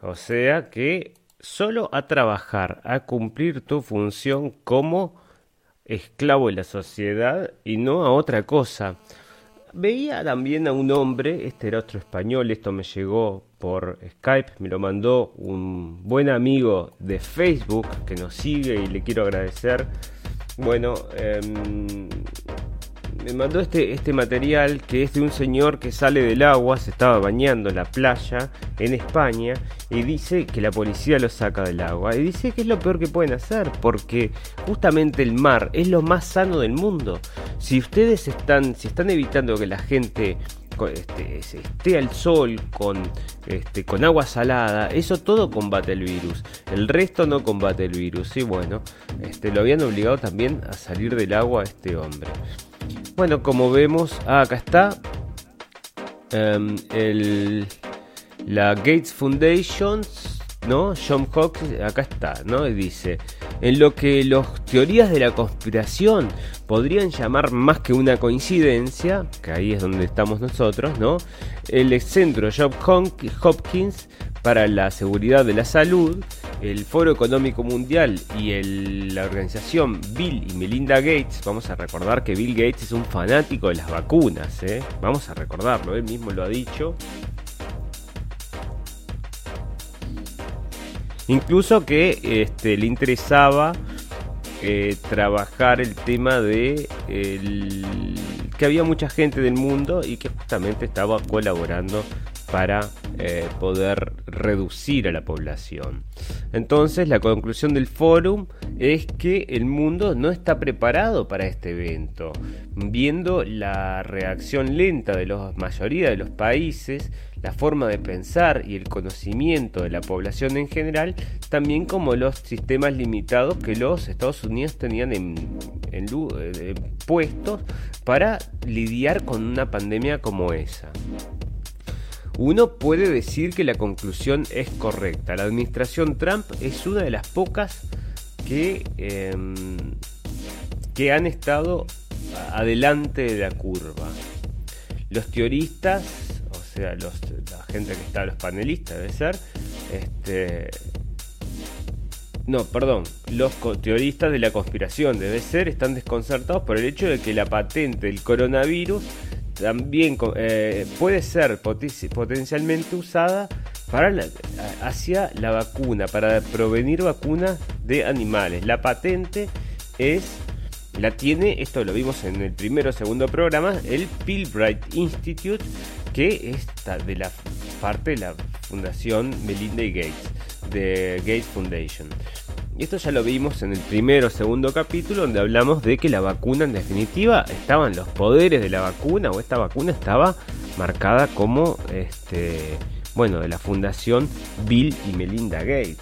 O sea que solo a trabajar, a cumplir tu función como esclavo de la sociedad y no a otra cosa. Veía también a un hombre, este era otro español, esto me llegó por Skype, me lo mandó un buen amigo de Facebook que nos sigue y le quiero agradecer. Bueno, eh, me mandó este, este material que es de un señor que sale del agua, se estaba bañando en la playa en España y dice que la policía lo saca del agua. Y dice que es lo peor que pueden hacer porque justamente el mar es lo más sano del mundo. Si ustedes están, si están evitando que la gente este, esté al sol con, este, con agua salada, eso todo combate el virus. El resto no combate el virus. Y bueno, este, lo habían obligado también a salir del agua a este hombre. Bueno, como vemos, ah, acá está. Em, la Gates Foundation, ¿no? John Hawkins, acá está, ¿no? dice, en lo que los teorías de la conspiración podrían llamar más que una coincidencia, que ahí es donde estamos nosotros, ¿no? El centro John Hopkins para la seguridad de la salud el Foro Económico Mundial y la organización Bill y Melinda Gates, vamos a recordar que Bill Gates es un fanático de las vacunas, ¿eh? vamos a recordarlo, él mismo lo ha dicho. Incluso que este, le interesaba eh, trabajar el tema de que había mucha gente del mundo y que justamente estaba colaborando para eh, poder reducir a la población. Entonces la conclusión del fórum es que el mundo no está preparado para este evento. Viendo la reacción lenta de la mayoría de los países, la forma de pensar y el conocimiento de la población en general, también como los sistemas limitados que los Estados Unidos tenían en, eh, puestos para lidiar con una pandemia como esa. Uno puede decir que la conclusión es correcta. La administración Trump es una de las pocas que, em, que han estado adelante de la curva. Los teoristas, o sea, la gente que está, los panelistas debe ser, este, no, perdón, los teoristas de la conspiración debe ser, están desconcertados por el hecho de que la patente del coronavirus también eh, puede ser potencialmente usada para hacia la vacuna, para provenir vacunas de animales. La patente es la tiene, esto lo vimos en el primero o segundo programa, el Pilbright Institute, que está de la parte de la Fundación Melinda Gates, de Gates Foundation. Y esto ya lo vimos en el primero o segundo capítulo donde hablamos de que la vacuna en definitiva estaban los poderes de la vacuna o esta vacuna estaba marcada como este bueno de la fundación Bill y Melinda Gates.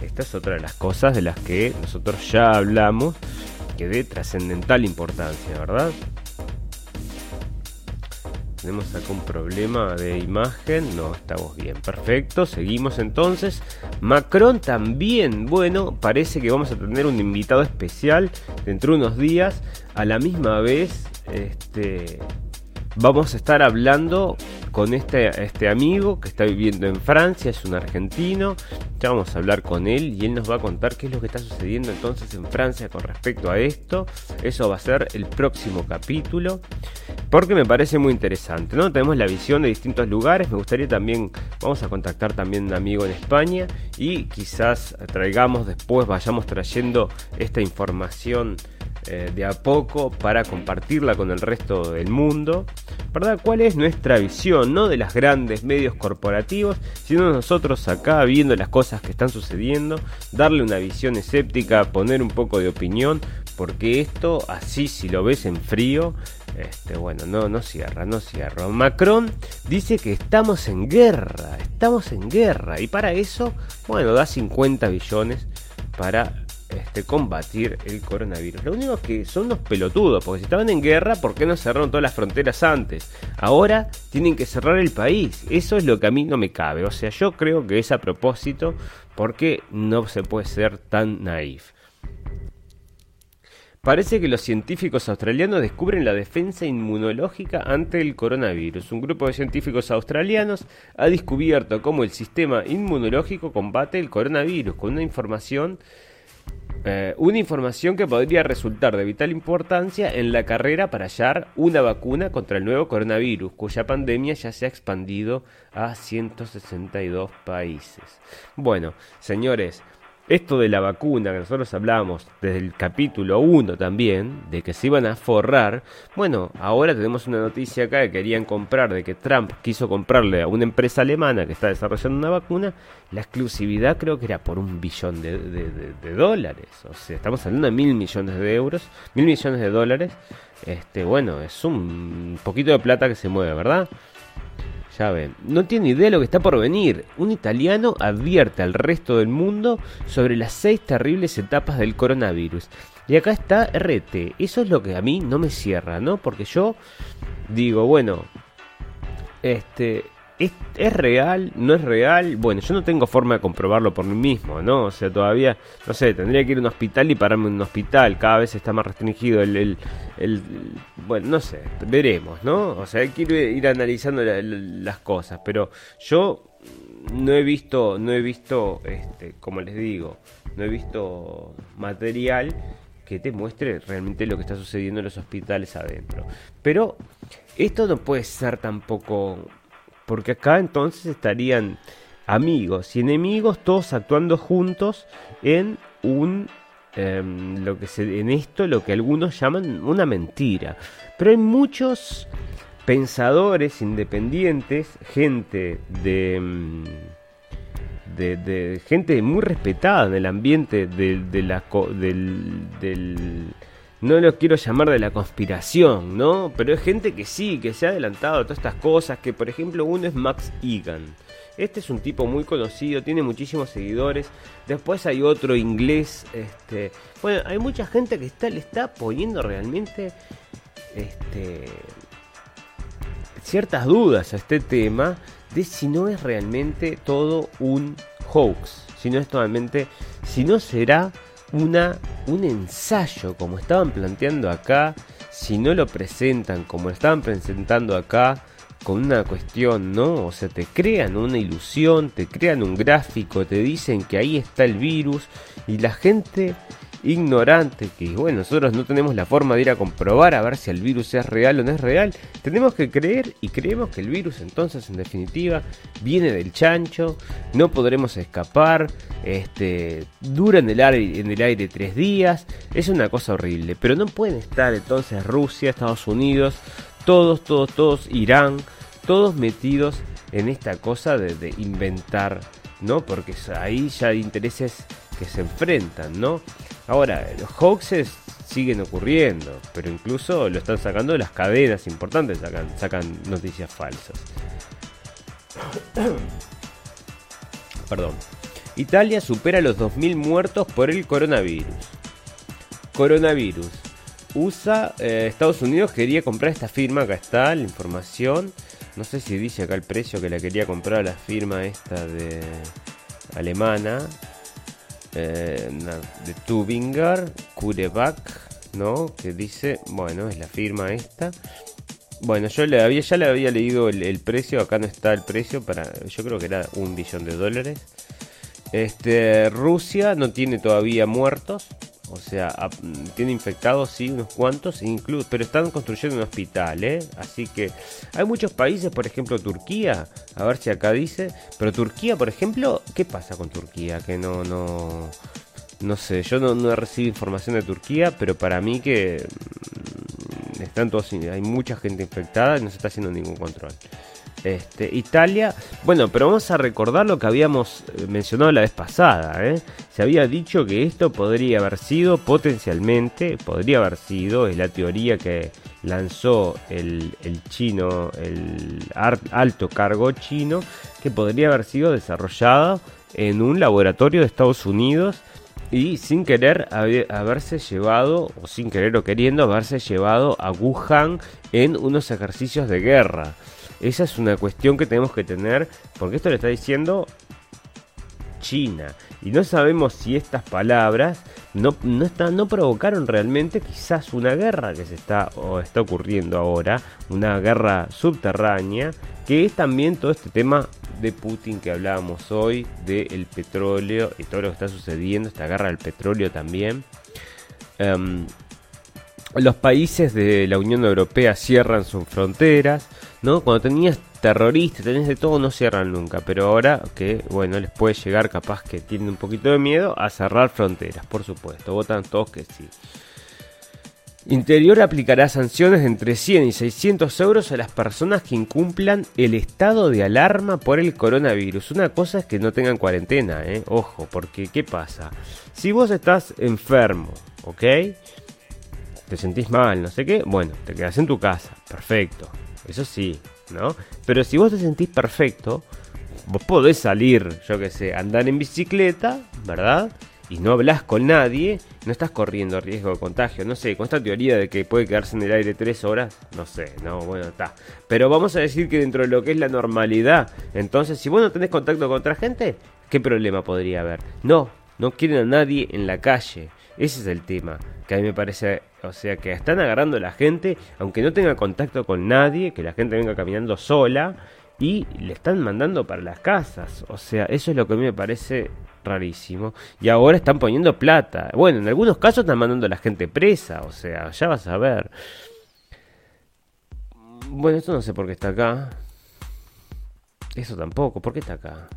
Esta es otra de las cosas de las que nosotros ya hablamos que de trascendental importancia, ¿verdad? Tenemos acá un problema de imagen. No, estamos bien. Perfecto. Seguimos entonces. Macron también. Bueno, parece que vamos a tener un invitado especial dentro de unos días. A la misma vez, este, vamos a estar hablando con este, este amigo que está viviendo en Francia, es un argentino. Ya vamos a hablar con él y él nos va a contar qué es lo que está sucediendo entonces en Francia con respecto a esto. Eso va a ser el próximo capítulo. Porque me parece muy interesante, ¿no? Tenemos la visión de distintos lugares. Me gustaría también, vamos a contactar también un amigo en España y quizás traigamos después, vayamos trayendo esta información eh, de a poco para compartirla con el resto del mundo. ¿Verdad? ¿Cuál es nuestra visión? No de los grandes medios corporativos, sino nosotros acá viendo las cosas que están sucediendo, darle una visión escéptica, poner un poco de opinión, porque esto, así si lo ves en frío, este, bueno, no, no cierra, no cierra. Macron dice que estamos en guerra, estamos en guerra, y para eso, bueno, da 50 billones para este, combatir el coronavirus. Lo único que son unos pelotudos, porque si estaban en guerra, ¿por qué no cerraron todas las fronteras antes? Ahora tienen que cerrar el país. Eso es lo que a mí no me cabe. O sea, yo creo que es a propósito porque no se puede ser tan naif. Parece que los científicos australianos descubren la defensa inmunológica ante el coronavirus. Un grupo de científicos australianos ha descubierto cómo el sistema inmunológico combate el coronavirus con una información eh, una información que podría resultar de vital importancia en la carrera para hallar una vacuna contra el nuevo coronavirus, cuya pandemia ya se ha expandido a 162 países. Bueno, señores, esto de la vacuna que nosotros hablamos desde el capítulo 1 también, de que se iban a forrar, bueno, ahora tenemos una noticia acá que querían comprar, de que Trump quiso comprarle a una empresa alemana que está desarrollando una vacuna, la exclusividad creo que era por un billón de, de dólares, o sea, estamos hablando de mil millones de euros, mil millones de dólares, este, bueno, es un poquito de plata que se mueve, ¿verdad? Ya ven, no tiene idea de lo que está por venir. Un italiano advierte al resto del mundo sobre las seis terribles etapas del coronavirus. Y acá está RT. Eso es lo que a mí no me cierra, ¿no? Porque yo digo, bueno, este, ¿Es, real? ¿No es real? Bueno, yo no tengo forma de comprobarlo por mí mismo, ¿no? O sea, todavía, no sé, tendría que ir a un hospital y pararme en un hospital. Cada vez está más restringido el... el, bueno, no sé, veremos, ¿no? O sea, hay que ir, analizando las cosas. Pero yo no he visto, no he visto, este, como les digo, no he visto material que te muestre realmente lo que está sucediendo en los hospitales adentro. Pero esto no puede ser tampoco porque acá entonces estarían amigos y enemigos todos actuando juntos en un em, lo que se, en esto lo que algunos llaman una mentira. Pero hay muchos pensadores independientes, gente de, mm, de, gente muy respetada en el ambiente del, no lo quiero llamar de la conspiración, ¿no? Pero es gente que sí, que se ha adelantado a todas estas cosas, que por ejemplo uno es Max Egan. Este es un tipo muy conocido, tiene muchísimos seguidores. Después hay otro inglés, este, bueno, hay mucha gente que está le está poniendo realmente este ciertas dudas a este tema de si no es realmente todo un hoax, si no es totalmente, si no será una, un ensayo como estaban planteando acá, si no lo presentan como lo estaban presentando acá, con una cuestión, ¿no? O sea, te crean una ilusión, te crean un gráfico, te dicen que ahí está el virus y la gente ignorante, que bueno, nosotros no tenemos la forma de ir a comprobar a ver si el virus es real o no es real, tenemos que creer y creemos que el virus entonces en definitiva viene del chancho, no podremos escapar, este, dura en el, aire, en el aire tres días, es una cosa horrible, pero no pueden estar entonces Rusia, Estados Unidos, todos, todos, todos, Irán, todos metidos en esta cosa de, de inventar, ¿no? Porque ahí ya hay intereses se enfrentan, ¿no? Ahora, los hoaxes siguen ocurriendo, pero incluso lo están sacando las cadenas importantes, sacan, sacan noticias falsas. Perdón. Italia supera los 2.000 muertos por el coronavirus. Coronavirus. USA, eh, Estados Unidos quería comprar esta firma, acá está la información. No sé si dice acá el precio que la quería comprar la firma esta de alemana. Eh, de Tubinger, Kurebak, ¿no? Que dice, bueno, es la firma esta. Bueno, yo le había, ya le había leído el, precio, acá no está el precio, para, yo creo que era un billón de dólares. Este, Rusia no tiene todavía muertos, o sea, tiene infectados, sí, unos cuantos, incluso, pero están construyendo un hospital, ¿eh? Así que hay muchos países, por ejemplo Turquía, a ver si acá dice, pero Turquía, por ejemplo, ¿qué pasa con Turquía? Que no, no, no sé, yo no, no he recibido información de Turquía, pero para mí que mm, están todos, hay mucha gente infectada y no se está haciendo ningún control. Este, Italia, bueno, pero vamos a recordar lo que habíamos eh, mencionado la vez pasada. ¿eh? Se había dicho que esto podría haber sido potencialmente, podría haber sido, es la teoría que lanzó el, chino, el alto cargo chino, que podría haber sido desarrollado en un laboratorio de Estados Unidos y sin querer haberse llevado, o sin querer o queriendo, haberse llevado a Wuhan en unos ejercicios de guerra. Esa es una cuestión que tenemos que tener, porque esto le está diciendo China. Y no sabemos si estas palabras no, no, no provocaron realmente quizás una guerra que se está, o está ocurriendo ahora, una guerra subterránea, que es también todo este tema de Putin que hablábamos hoy, del petróleo y todo lo que está sucediendo, esta guerra del petróleo también. Em, los países de la Unión Europea cierran sus fronteras, ¿no? Cuando tenías terroristas, tenés de todo, no cierran nunca, pero ahora que, bueno, les puede llegar capaz que tienen un poquito de miedo a cerrar fronteras, por supuesto, votan todos que sí. Interior aplicará sanciones de entre 100 y 600 euros a las personas que incumplan el estado de alarma por el coronavirus. Una cosa es que no tengan cuarentena, ¿eh? Ojo, porque ¿qué pasa? Si vos estás enfermo, ¿ok? Te sentís mal, no sé qué, bueno, te quedas en tu casa, perfecto, eso sí, ¿no? Pero si vos te sentís perfecto, vos podés salir, yo qué sé, andar en bicicleta, ¿verdad? Y no hablas con nadie, no estás corriendo riesgo de contagio, no sé, con esta teoría de que puede quedarse en el aire tres horas, no sé, no, bueno, está. Pero vamos a decir que dentro de lo que es la normalidad, entonces, si vos no tenés contacto con otra gente, ¿qué problema podría haber? No, no quieren a nadie en la calle. Ese es el tema, que a mí me parece, o sea, que están agarrando a la gente, aunque no tenga contacto con nadie, que la gente venga caminando sola y le están mandando para las casas. O sea, eso es lo que a mí me parece rarísimo. Y ahora están poniendo plata. Bueno, en algunos casos están mandando a la gente presa, o sea, ya vas a ver. Bueno, esto no sé por qué está acá. Eso tampoco, ¿por qué está acá?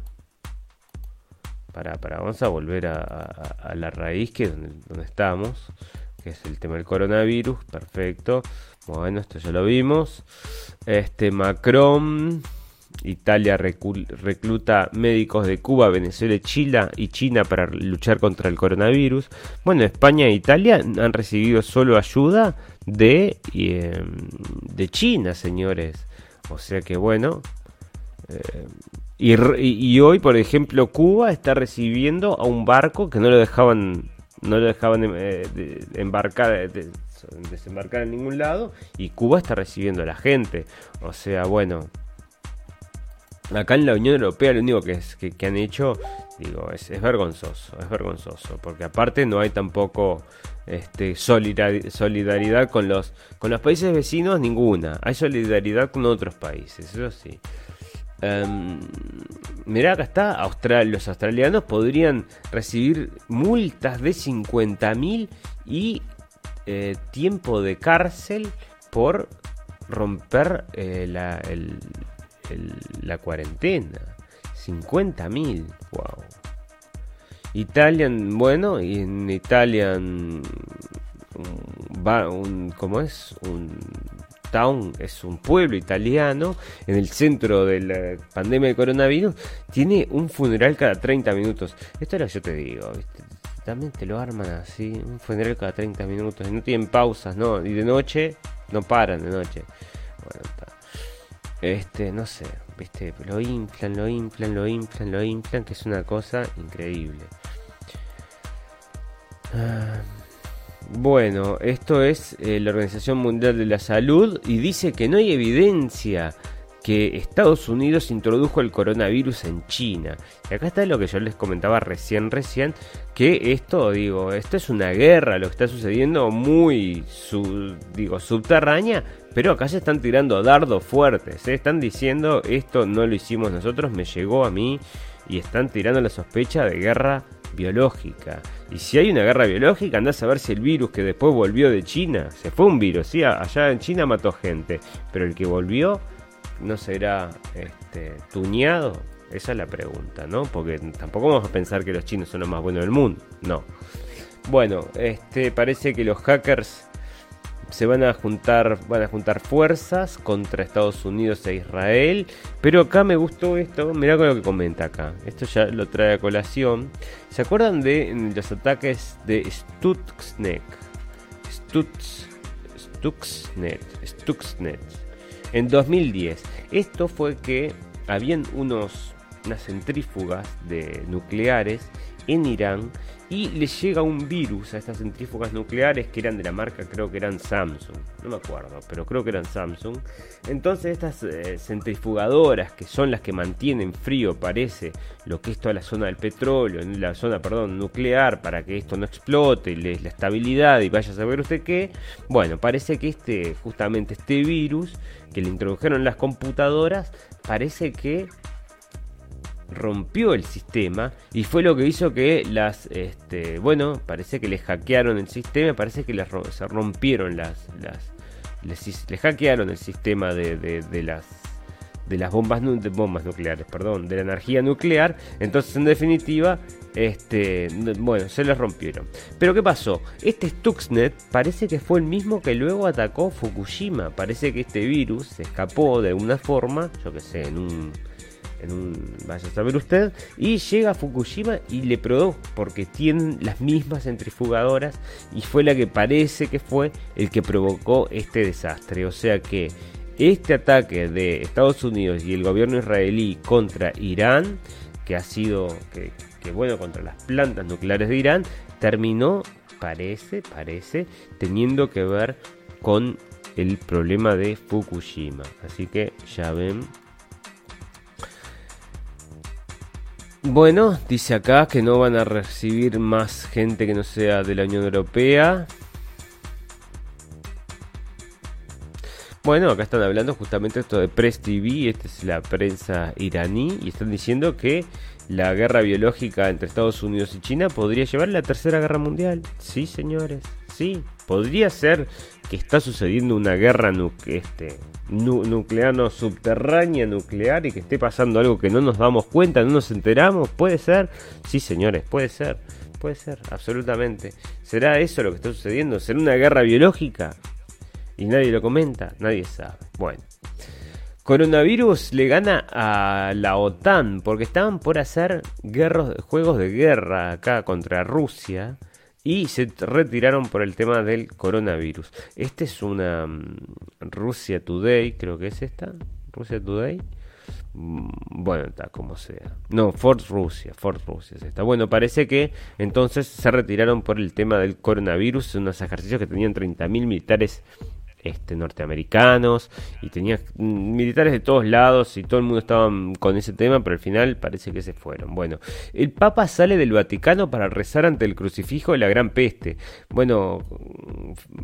para, para, vamos a volver a, la raíz que es donde, estamos, que es el tema del coronavirus, perfecto. Bueno, esto ya lo vimos. Este Macron, Italia recluta médicos de Cuba, Venezuela, Chile y China para luchar contra el coronavirus. Bueno, España e Italia han recibido solo ayuda de, em, de China, señores. O sea que bueno. Eh, y, hoy, por ejemplo, Cuba está recibiendo a un barco que no lo dejaban, no lo dejaban eh, embarcar, desembarcar en ningún lado, y Cuba está recibiendo a la gente. O sea, bueno, acá en la Unión Europea lo único que, es, que, han hecho, digo, es, vergonzoso, es vergonzoso, porque aparte no hay tampoco este, solidaridad con los, con los países vecinos, ninguna. Hay solidaridad con otros países, eso sí. Um, mirá, acá está, los australianos podrían recibir multas de 50.000 y eh, tiempo de cárcel por romper eh, la, la cuarentena. 50.000, wow. Italian, bueno, y en Italian va un, ¿cómo es? Un es un pueblo italiano en el centro de la pandemia de coronavirus, tiene un funeral cada 30 minutos. Esto era yo te digo, también te lo arman así, un funeral cada 30 minutos, y no tienen pausas, ¿no? Y de noche, no paran de noche. Este, no sé, viste, lo inflan, lo inflan, lo inflan, lo inflan, que es una cosa increíble. Ah, bueno, esto es eh, la Organización Mundial de la Salud y dice que no hay evidencia que Estados Unidos introdujo el coronavirus en China. Y acá está lo que yo les comentaba recién, recién, que esto, digo, esto es una guerra, lo que está sucediendo muy, digo, subterránea, pero acá se están tirando dardos fuertes, se ¿eh? están diciendo esto no lo hicimos nosotros, me llegó a mí y están tirando la sospecha de guerra biológica. Y si hay una guerra biológica, andás a ver si el virus que después volvió de China, se fue un virus, allá en China mató gente, pero el que volvió no será este, tuñado? Esa es la pregunta, ¿no? Porque tampoco vamos a pensar que los chinos son los más buenos del mundo, no. Bueno, este parece que los hackers se van a juntar, van a juntar fuerzas contra Estados Unidos e Israel. Pero acá me gustó esto, mirá con lo que comenta acá. Esto ya lo trae a colación. ¿Se acuerdan de los ataques de Stuxnet? Stutz, Stuxnet, Stuxnet. En 2010. Esto fue que habían unos unas centrífugas de nucleares en Irán y le llega un virus a estas centrífugas nucleares que eran de la marca, creo que eran Samsung, no me acuerdo, pero creo que eran Samsung. Entonces estas eh, centrifugadoras, que son las que mantienen frío, parece, lo que es toda la zona del petróleo, la zona, perdón, nuclear, para que esto no explote, y la estabilidad y vaya a saber usted qué, bueno, parece que este, justamente este virus que le introdujeron en las computadoras, parece que rompió el sistema y fue lo que hizo que las, este, bueno, parece que les hackearon el sistema, parece que les, se rompieron las, las les, hackearon el sistema de, de, las de las bombas, bombas nucleares, perdón, de la energía nuclear. Entonces, en definitiva, este, bueno, se les rompieron. Pero ¿qué pasó? Este Stuxnet parece que fue el mismo que luego atacó Fukushima. Parece que este virus se escapó de alguna forma, yo que sé, en un en un, vaya a saber usted, y llega a Fukushima y le probó porque tienen las mismas centrifugadoras y fue la que parece que fue el que provocó este desastre. O sea que este ataque de Estados Unidos y el gobierno israelí contra Irán, que ha sido, que, bueno, contra las plantas nucleares de Irán, terminó, parece, parece, teniendo que ver con el problema de Fukushima. Así que ya ven Bueno, dice acá que no van a recibir más gente que no sea de la Unión Europea. Bueno, acá están hablando justamente esto de Press TV, esta es la prensa iraní, y están diciendo que la guerra biológica entre Estados Unidos y China podría llevar a la tercera guerra mundial. Sí, señores, sí. Podría ser que está sucediendo una guerra este, nuclear, subterránea nuclear y que esté pasando algo que no nos damos cuenta, no nos enteramos. Puede ser, sí, señores, puede ser. puede ser, absolutamente. ¿Será eso lo que está sucediendo? ¿Será una guerra biológica? Y nadie lo comenta, nadie sabe. Bueno. Coronavirus le gana a la OTAN porque estaban por hacer juegos de guerra acá contra Rusia y se retiraron por el tema del coronavirus. Este es una mm, Rusia Today, creo que es esta. Rusia Today. Mm, bueno, está como sea. No, Ford Rusia, Ford Rusia es esta. Bueno, parece que entonces se retiraron por el tema del coronavirus, unos ejercicios que tenían 30.000 militares este, norteamericanos y tenía militares de todos lados y todo el mundo estaba con ese tema, pero al final parece que se fueron. Bueno, el Papa sale del Vaticano para rezar ante el crucifijo de la gran peste. Bueno,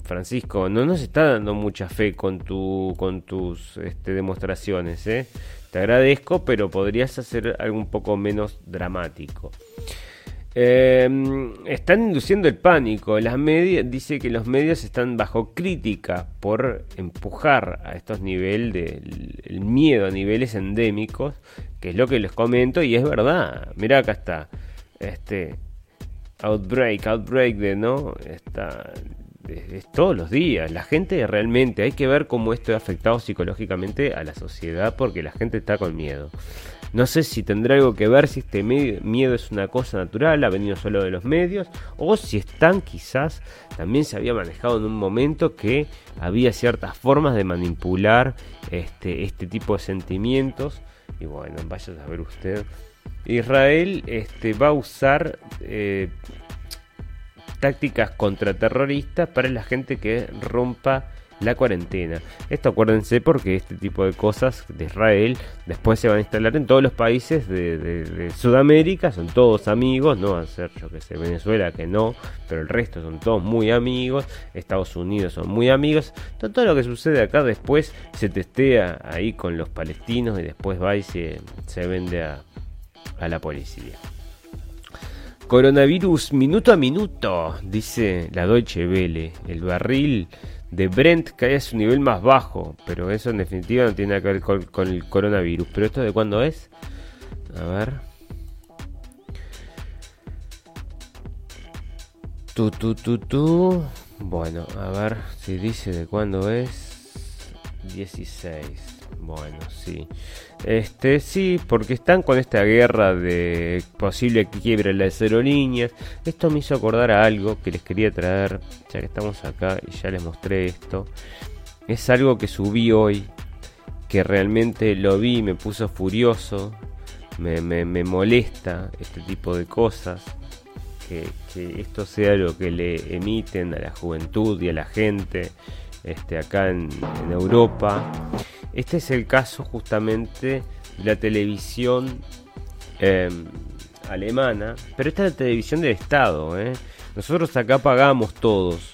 Francisco, no nos está dando mucha fe con, tu, con tus este, demostraciones, ¿eh? Te agradezco, pero podrías hacer algo un poco menos dramático. Em, están induciendo el pánico. Las medias dice que los medios están bajo crítica por empujar a estos niveles de el miedo a niveles endémicos, que es lo que les comento y es verdad. Mira acá está. Este outbreak, outbreak de no está es, todos los días. La gente realmente hay que ver cómo esto ha afectado psicológicamente a la sociedad porque la gente está con miedo. No sé si tendrá algo que ver si este miedo es una cosa natural, ha venido solo de los medios, o si están quizás, también se había manejado en un momento que había ciertas formas de manipular este, este tipo de sentimientos. Y bueno, vaya a ver usted. Israel este, va a usar eh, tácticas contraterroristas para la gente que rompa la cuarentena. Esto acuérdense porque este tipo de cosas de Israel después se van a instalar en todos los países de, Sudamérica, son todos amigos, no va a ser yo que sé, Venezuela que no, pero el resto son todos muy amigos, Estados Unidos son muy amigos, todo, lo que sucede acá después se testea ahí con los palestinos y después va y se, vende a, a la policía. Coronavirus minuto a minuto, dice la Deutsche Welle. El barril de Brent cae a su nivel más bajo, pero eso en definitiva no tiene que ver con, el coronavirus. ¿Pero esto de cuándo es? A ver. Tu, tu, tu, tu. Bueno, a ver si dice de cuándo es. 16. Bueno, sí. Este, sí, porque están con esta guerra de posible quiebre en las aerolíneas. Esto me hizo acordar a algo que les quería traer, ya que estamos acá y ya les mostré esto. Es algo que subí hoy, que realmente lo vi me puso furioso. Me, molesta este tipo de cosas. Que, esto sea lo que le emiten a la juventud y a la gente este, acá en Europa. Este es el caso justamente de la televisión em, alemana, pero esta es la televisión del Estado. ¿eh? Nosotros acá pagamos todos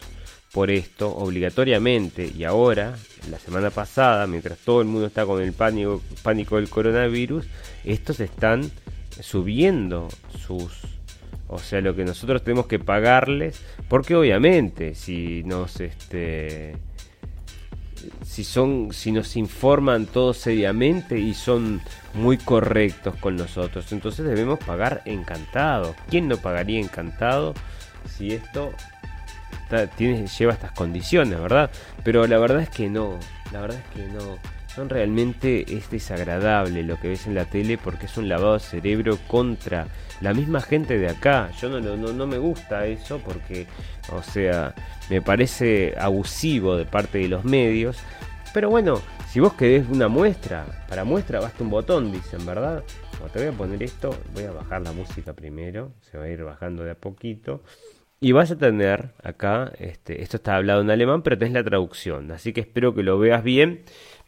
por esto obligatoriamente y ahora, la semana pasada, mientras todo el mundo está con el pánico, pánico del coronavirus, estos están subiendo sus o sea, lo que nosotros tenemos que pagarles, porque obviamente si nos este si son si nos informan todos seriamente y son muy correctos con nosotros. Entonces debemos pagar encantado. Quién no pagaría encantado si esto tiene, lleva estas condiciones verdad pero la verdad es que no la verdad es que no son realmente es desagradable lo que ves en la tele porque es un lavado de cerebro contra la misma gente de acá. Yo no, no, no me gusta eso porque, o sea, me parece abusivo de parte de los medios. Pero bueno, si vos querés una muestra, para muestra basta un botón, dicen, ¿verdad? te voy a poner esto, voy a bajar la música primero, se va a ir bajando de a poquito. Y vas a tener acá, este, esto está hablado en alemán, pero tenés la traducción, así que espero que lo veas bien.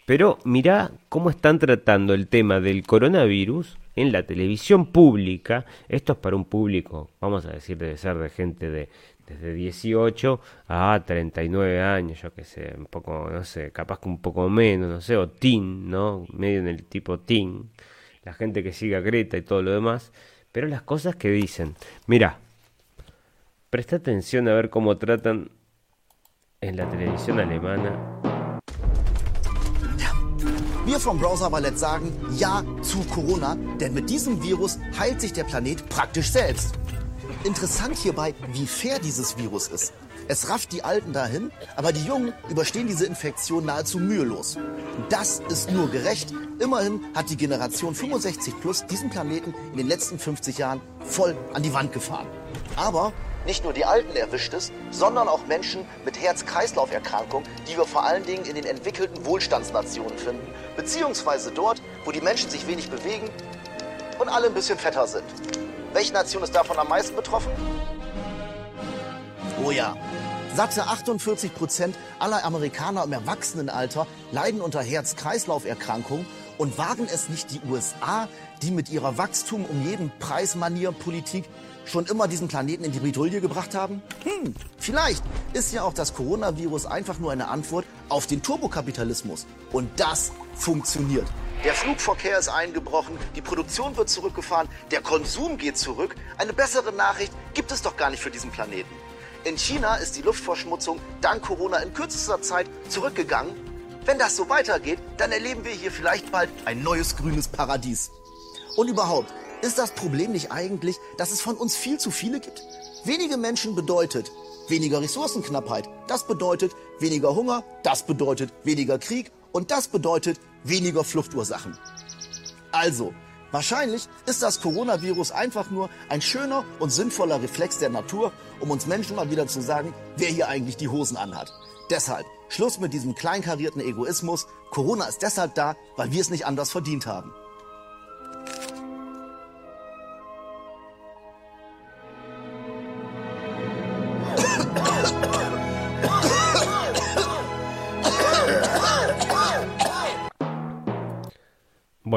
Pero mira cómo están tratando el tema del coronavirus en la televisión pública. Esto es para un público, vamos a decir, debe ser de gente de desde 18 a 39 años, yo que sé, un poco, no sé, capaz que un poco menos, no sé, o teen, ¿no? Medio en el tipo teen, la gente que sigue a Greta y todo lo demás, pero las cosas que dicen, mira, presta atención a ver cómo tratan en la televisión alemana Wir vom Browser Ballett sagen Ja zu Corona, denn mit diesem Virus heilt sich der Planet praktisch selbst. Interessant hierbei, wie fair dieses Virus ist. Es rafft die Alten dahin, aber die Jungen überstehen diese Infektion nahezu mühelos. Das ist nur gerecht. Immerhin hat die Generation 65 plus diesen Planeten in den letzten 50 Jahren voll an die Wand gefahren. Aber nicht nur die Alten erwischt es, sondern auch Menschen mit Herz-Kreislauf-Erkrankungen, die wir vor allen Dingen in den entwickelten Wohlstandsnationen finden, beziehungsweise dort, wo die Menschen sich wenig bewegen und alle ein bisschen fetter sind. Welche Nation ist davon am meisten betroffen? Oh ja, Satte 48 Prozent aller Amerikaner im Erwachsenenalter leiden unter Herz-Kreislauf-Erkrankungen und waren es nicht die USA, die mit ihrer Wachstum um jeden Preis Manier Politik schon immer diesen Planeten in die Bredouille gebracht haben? Hm, vielleicht ist ja auch das Coronavirus einfach nur eine Antwort auf den Turbokapitalismus. Und das funktioniert. Der Flugverkehr ist eingebrochen, die Produktion wird zurückgefahren, der Konsum geht zurück. Eine bessere Nachricht gibt es doch gar nicht für diesen Planeten. In China ist die Luftverschmutzung dank Corona in kürzester Zeit zurückgegangen. Wenn das so weitergeht, dann erleben wir hier vielleicht bald ein neues grünes Paradies. Und überhaupt, ist das Problem nicht eigentlich, dass es von uns viel zu viele gibt? Wenige Menschen bedeutet weniger Ressourcenknappheit. Das bedeutet weniger Hunger, das bedeutet weniger Krieg und das bedeutet weniger Fluchtursachen. Also, Wahrscheinlich ist das Coronavirus einfach nur ein schöner und sinnvoller Reflex der Natur, um uns Menschen mal wieder zu sagen, wer hier eigentlich die Hosen anhat. Deshalb Schluss mit diesem kleinkarierten Egoismus. Corona ist deshalb da, weil wir es nicht anders verdient haben.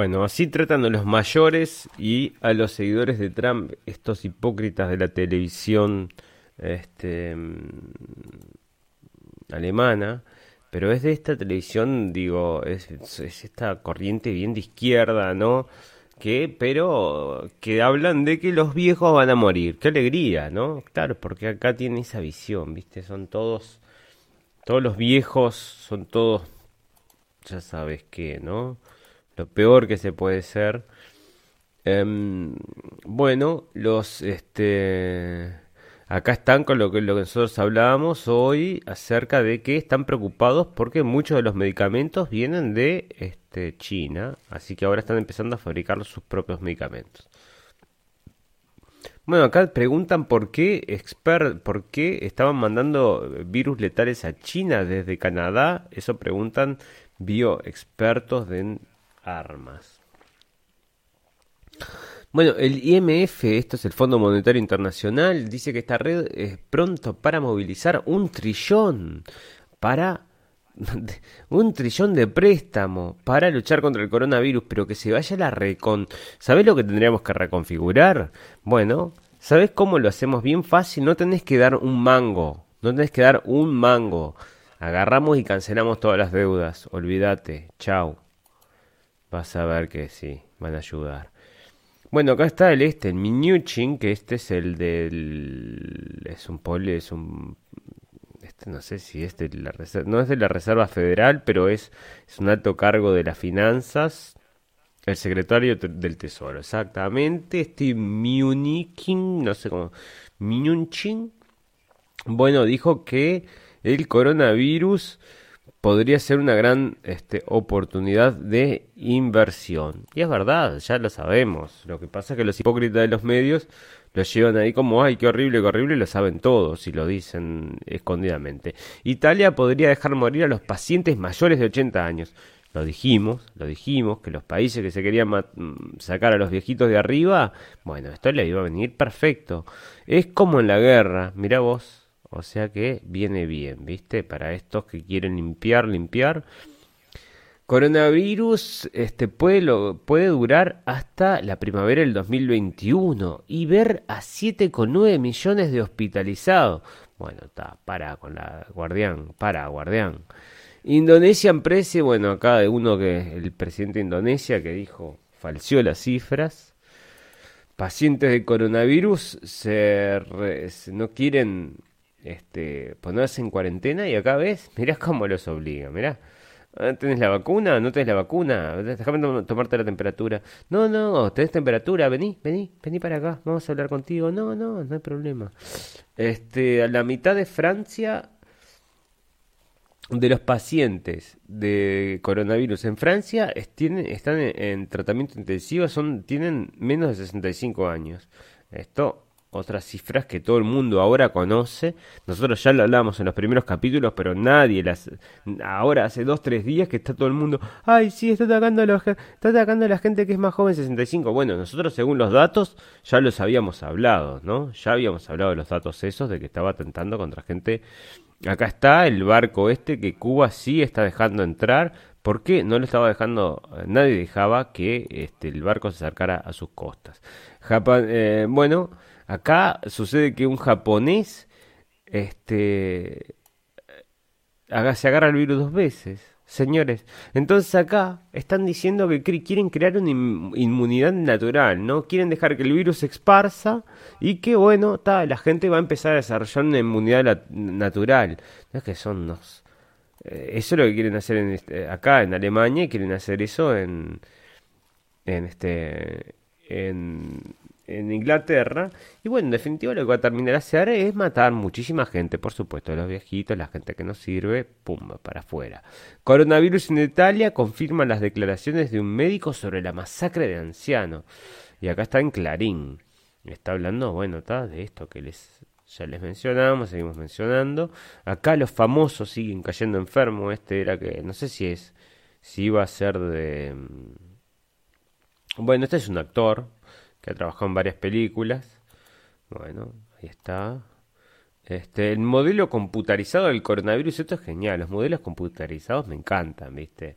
Bueno, así tratan a los mayores y a los seguidores de Trump, estos hipócritas de la televisión este, mm, alemana, pero es de esta televisión, digo, es, es, esta corriente bien de izquierda, ¿no? Que, pero que hablan de que los viejos van a morir. Qué alegría, ¿no? Claro, porque acá tiene esa visión, ¿viste? Son todos, todos los viejos, son todos, ya sabes qué, ¿no? Lo peor que se puede ser. Em, bueno, los este acá están con lo que, lo que nosotros hablábamos hoy acerca de que están preocupados porque muchos de los medicamentos vienen de este, China, así que ahora están empezando a fabricar sus propios medicamentos. Bueno, acá preguntan por qué, expert, por qué estaban mandando virus letales a China desde Canadá. Eso preguntan bioexpertos de armas. Bueno, el IMF, esto es el Fondo Monetario Internacional, dice que esta red es pronto para movilizar un trillón para un trillón de préstamo para luchar contra el coronavirus, pero que se vaya la recon. ¿Sabes lo que tendríamos que reconfigurar? Bueno, ¿sabes cómo lo hacemos bien fácil? No tenés que dar un mango, no tenés que dar un mango. Agarramos y cancelamos todas las deudas. Olvídate. Chao. Vas a ver que sí, van a ayudar. Bueno, acá está el este, el Minuchin, que este es el del... Es un poli, es un... Este no sé si es de la Reserva... No es de la Reserva Federal, pero es, es un alto cargo de las finanzas. El secretario del Tesoro, exactamente. Este Munikin, no sé cómo... Minuchin. Bueno, dijo que el coronavirus podría ser una gran este, oportunidad de inversión. Y es verdad, ya lo sabemos. Lo que pasa es que los hipócritas de los medios lo llevan ahí como, ay, qué horrible, qué horrible, lo saben todos y lo dicen escondidamente. Italia podría dejar morir a los pacientes mayores de 80 años. Lo dijimos, lo dijimos, que los países que se querían mm, sacar a los viejitos de arriba, bueno, esto le iba a venir perfecto. Es como en la guerra, mira vos, o sea que viene bien, ¿viste? Para estos que quieren limpiar, limpiar. Coronavirus este, puede, lo, puede durar hasta la primavera del 2021 y ver a 7,9 millones de hospitalizados. Bueno, está, para con la guardián, para guardián. Indonesia precio, bueno, acá de uno que el presidente de Indonesia que dijo, falseó las cifras. Pacientes de coronavirus se no quieren este, ponerse en cuarentena y acá ves, mirá cómo los obliga, mirá. Ah, ¿Tenés la vacuna? ¿No tenés la vacuna? Déjame tomarte la temperatura. No, no, tenés temperatura, vení, vení, vení para acá, vamos a hablar contigo. No, no, no hay problema. Este, a la mitad de Francia, de los pacientes de coronavirus en Francia están en, tratamiento intensivo, son, tienen menos de 65 años. Esto otras cifras que todo el mundo ahora conoce. Nosotros ya lo hablamos en los primeros capítulos, pero nadie las... Ahora hace dos, tres días que está todo el mundo... Ay, sí, está atacando a, los, está atacando a la gente que es más joven, 65. Bueno, nosotros según los datos ya los habíamos hablado, ¿no? Ya habíamos hablado de los datos esos, de que estaba atentando contra gente... Acá está el barco este que Cuba sí está dejando entrar. ¿Por qué no lo estaba dejando? Nadie dejaba que este, el barco se acercara a sus costas. Japón, eh, bueno... Acá sucede que un japonés este, se agarra el virus dos veces. Señores, entonces acá están diciendo que quieren crear una inmunidad natural, ¿no? Quieren dejar que el virus se esparza y que, bueno, la gente va a empezar a desarrollar una inmunidad natural. No es que son los... Eh, eso es lo que quieren hacer en este, acá en Alemania y quieren hacer eso en, en, este, en, en Inglaterra. Y bueno, en definitiva lo que va a terminar hacer es matar muchísima gente, por supuesto, los viejitos, la gente que no sirve, pum, para afuera. Coronavirus en Italia confirma las declaraciones de un médico sobre la masacre de ancianos. Y acá está en Clarín. Está hablando, bueno, está de esto que les ya les mencionamos, seguimos mencionando. Acá los famosos siguen cayendo enfermos. Este era que, no sé si es, si iba a ser de... Mm, bueno, este es un actor, que ha trabajado en varias películas. Bueno, ahí está. Este, el modelo computarizado del coronavirus, esto es genial, los modelos computarizados me encantan, ¿viste?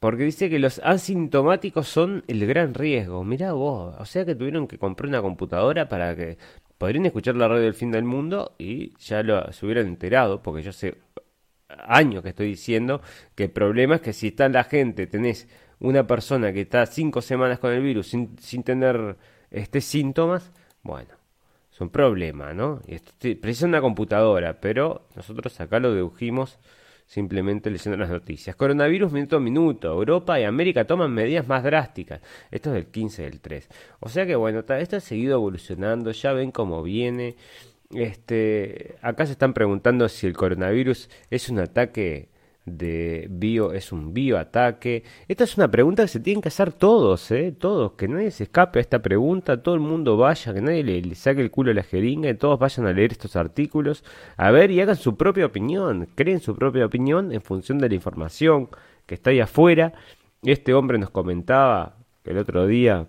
Porque dice que los asintomáticos son el gran riesgo. Mirá vos, o sea que tuvieron que comprar una computadora para que podrían escuchar la radio del fin del mundo y ya lo, se hubieran enterado, porque yo sé años que estoy diciendo que el problema es que si está la gente, tenés una persona que está cinco semanas con el virus sin, sin tener este, síntomas, bueno, es un problema, ¿no? Y esto precisa una computadora, pero nosotros acá lo dedujimos simplemente leyendo las noticias. Coronavirus minuto a minuto. Europa y América toman medidas más drásticas. Esto es del 15 del 3. O sea que bueno, esto ha seguido evolucionando, ya ven cómo viene. Este, acá se están preguntando si el coronavirus es un ataque de bio es un bioataque? Esta es una pregunta que se tienen que hacer todos, ¿eh? Todos, que nadie se escape a esta pregunta, todo el mundo vaya, que nadie le, saque el culo a la jeringa y todos vayan a leer estos artículos, a ver y hagan su propia opinión, creen su propia opinión en función de la información que está ahí afuera. Este hombre nos comentaba el otro día,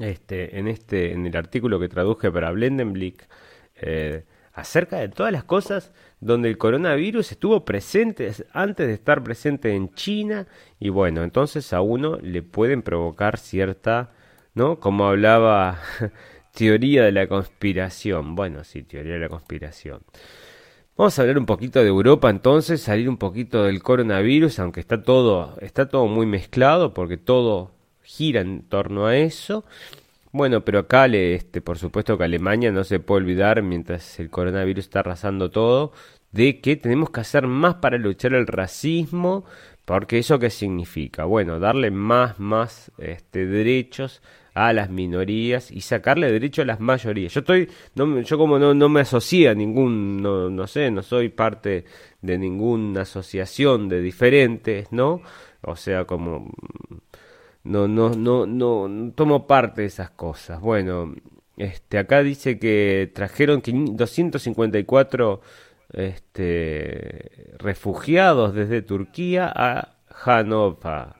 este, en este, en el artículo que traduje para Blendenblick, eh, acerca de todas las cosas donde el coronavirus estuvo presente antes de estar presente en China y bueno, entonces a uno le pueden provocar cierta, ¿no? Como hablaba teoría de la conspiración. Bueno, sí, teoría de la conspiración. Vamos a hablar un poquito de Europa entonces, salir un poquito del coronavirus, aunque está todo está todo muy mezclado porque todo gira en torno a eso. Bueno, pero acá, este, por supuesto que Alemania no se puede olvidar, mientras el coronavirus está arrasando todo, de que tenemos que hacer más para luchar el racismo, porque eso qué significa? Bueno, darle más, más este, derechos a las minorías y sacarle derecho a las mayorías. Yo estoy, no, yo como no, no me asocio a ningún, no, no sé, no soy parte de ninguna asociación de diferentes, ¿no? O sea, como no, no, no, no tomo parte de esas cosas. Bueno, este, acá dice que trajeron 254 este, refugiados desde Turquía a Hanova.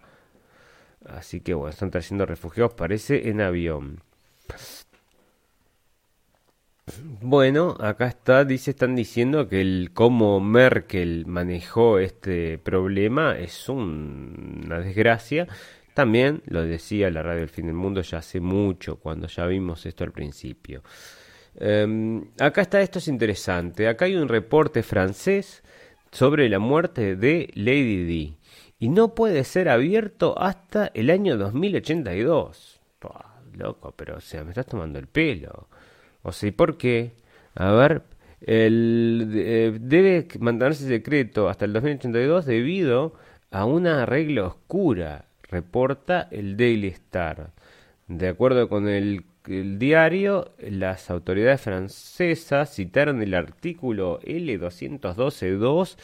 Así que bueno, están trayendo refugiados, parece, en avión. Bueno, acá está, dice, están diciendo que el cómo Merkel manejó este problema es una desgracia también lo decía la radio del fin del mundo ya hace mucho, cuando ya vimos esto al principio. Em, acá está, esto es interesante. Acá hay un reporte francés sobre la muerte de Lady Di. Y no puede ser abierto hasta el año 2082. loco, pero o sea, me estás tomando el pelo. O sea, ¿y por qué? A ver, eh, debe mantenerse secreto hasta el 2082 debido a una regla oscura, reporta el Daily Star. De acuerdo con el, diario, las autoridades francesas citaron el artículo L212.2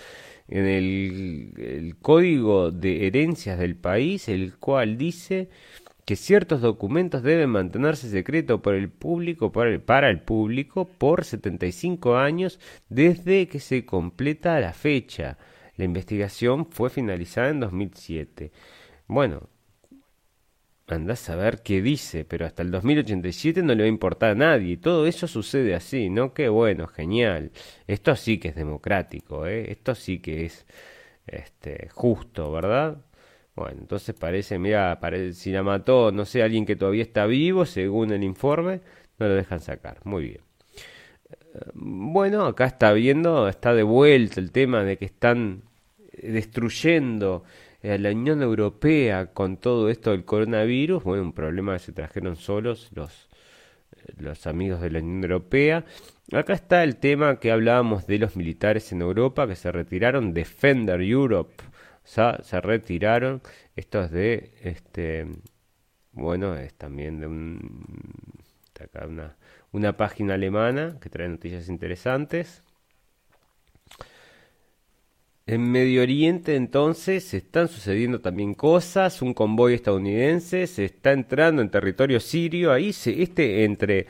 en el, Código de Herencias del país, el cual dice que ciertos documentos deben mantenerse secretos por el público, para el, para el público por 75 años desde que se completa la fecha. La investigación fue finalizada en 2007. Bueno, andás a ver qué dice, pero hasta el 2087 no le va a importar a nadie. Todo eso sucede así, ¿no? Qué bueno, genial. Esto sí que es democrático, ¿eh? Esto sí que es este, justo, ¿verdad? Bueno, entonces parece, mira, parece, si la mató, no sé, alguien que todavía está vivo, según el informe, no lo dejan sacar. Muy bien. Eh, bueno, acá está viendo, está de vuelta el tema de que están destruyendo a la Unión Europea con todo esto del coronavirus, bueno, un problema que se trajeron solos los, los amigos de la Unión Europea. Acá está el tema que hablábamos de los militares en Europa que se retiraron, Defender Europe, o sea, se retiraron. Esto es de, este, bueno, es también de un, una, una página alemana que trae noticias interesantes. En Medio Oriente entonces están sucediendo también cosas, un convoy estadounidense se está entrando en territorio sirio, ahí se, este entre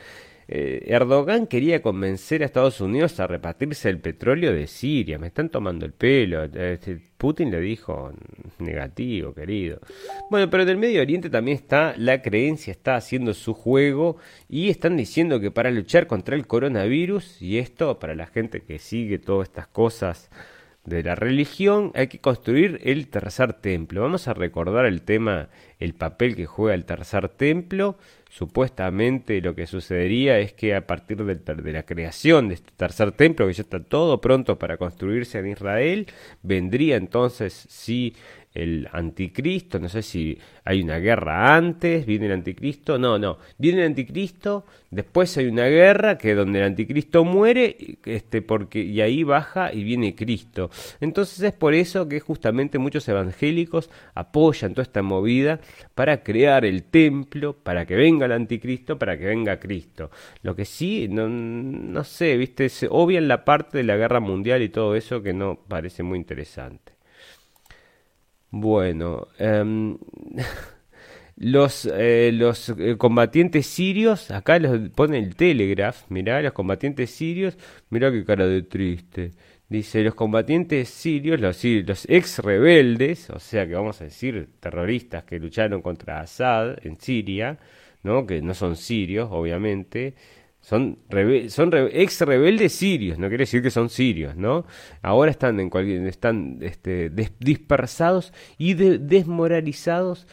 eh, Erdogan quería convencer a Estados Unidos a repartirse el petróleo de Siria, me están tomando el pelo, este, Putin le dijo negativo, querido. Bueno, pero en el Medio Oriente también está la creencia, está haciendo su juego y están diciendo que para luchar contra el coronavirus, y esto para la gente que sigue todas estas cosas, de la religión, hay que construir el tercer templo. Vamos a recordar el tema, el papel que juega el tercer templo. Supuestamente lo que sucedería es que a partir de, de la creación de este tercer templo, que ya está todo pronto para construirse en Israel, vendría entonces sí el anticristo, no sé si hay una guerra antes, viene el anticristo, no, no, viene el anticristo, después hay una guerra que donde el anticristo muere, este, porque, y ahí baja y viene Cristo. Entonces es por eso que justamente muchos evangélicos apoyan toda esta movida para crear el templo, para que venga el anticristo, para que venga Cristo. Lo que sí, no, no sé, viste, se obvian la parte de la guerra mundial y todo eso que no parece muy interesante. Bueno, em, los, eh, los eh, combatientes sirios, acá los pone el Telegraph, mirá, los combatientes sirios, mirá qué cara de triste. Dice, los combatientes sirios, los, los ex rebeldes, o sea que vamos a decir terroristas que lucharon contra Assad en Siria, ¿no? que no son sirios, obviamente, son, son ex rebeldes sirios, no quiere decir que son sirios, ¿no? Ahora están en cualquier, están este, dispersados y desmoralizados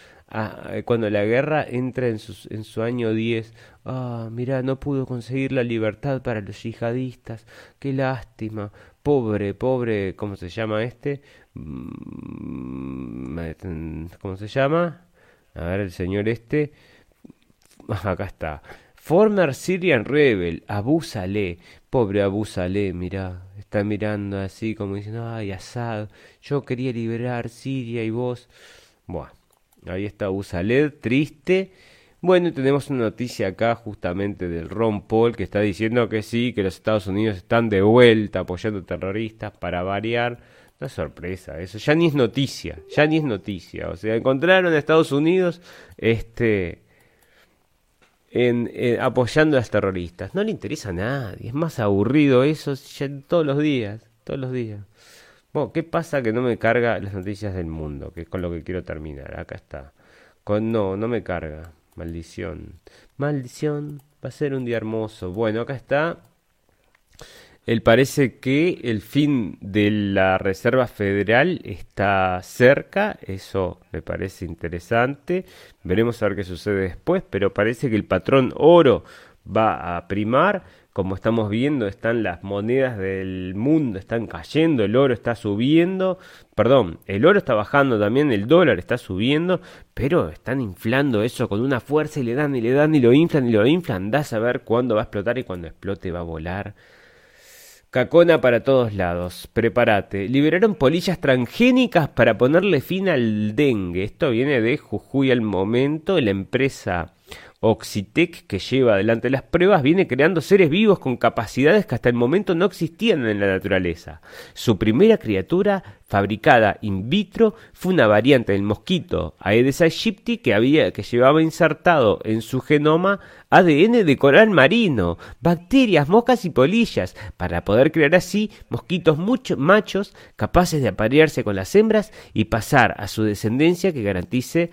cuando la guerra entra en, en su año 10. Ah, mira, no pudo conseguir la libertad para los yihadistas. Qué lástima. Pobre, pobre, ¿cómo se llama este? Mm, ¿Cómo se llama? A ver, el señor este. Acá está. Former Syrian Rebel, Abu Saleh, pobre Abu Saleh, mirá, está mirando así como diciendo, ay, Assad, yo quería liberar Siria y vos. Bueno, ahí está Abu Saleh, triste. Bueno, tenemos una noticia acá justamente del Ron Paul que está diciendo que sí, que los Estados Unidos están de vuelta apoyando terroristas para variar. Es sorpresa, eso ya ni es noticia, ya ni es noticia. O sea, encontraron a Estados Unidos este en, apoyando a los terroristas. No le interesa a nadie, es más aburrido eso todos los días, todos los días. Bueno, ¿qué pasa que no me carga las noticias del mundo? Que es con lo que quiero terminar. Acá está. Con no, no me carga. Maldición. Maldición. Va a ser un día hermoso. Bueno, acá está él parece que el fin de la Reserva Federal está cerca, eso me parece interesante. Veremos a ver qué sucede después, pero parece que el patrón oro va a primar. Como estamos viendo, están las monedas del mundo, están cayendo, el oro está subiendo, perdón, el oro está bajando también, el dólar está subiendo, pero están inflando eso con una fuerza y le dan y le dan y lo inflan y lo inflan. Da a ver cuándo va a explotar y cuando explote va a volar Cacona para todos lados, prepárate. Liberaron polillas transgénicas para ponerle fin al dengue. Esto viene de Jujuy al momento. La empresa Oxitec, que lleva adelante las pruebas, viene creando seres vivos con capacidades que hasta el momento no existían en la naturaleza. Su primera criatura, fabricada in vitro, fue una variante del mosquito Aedes aegypti que, había, que llevaba insertado en su genoma ADN de coral marino, bacterias, moscas y polillas, para poder crear así mosquitos mucho, machos capaces de aparearse con las hembras y pasar a su descendencia que garantice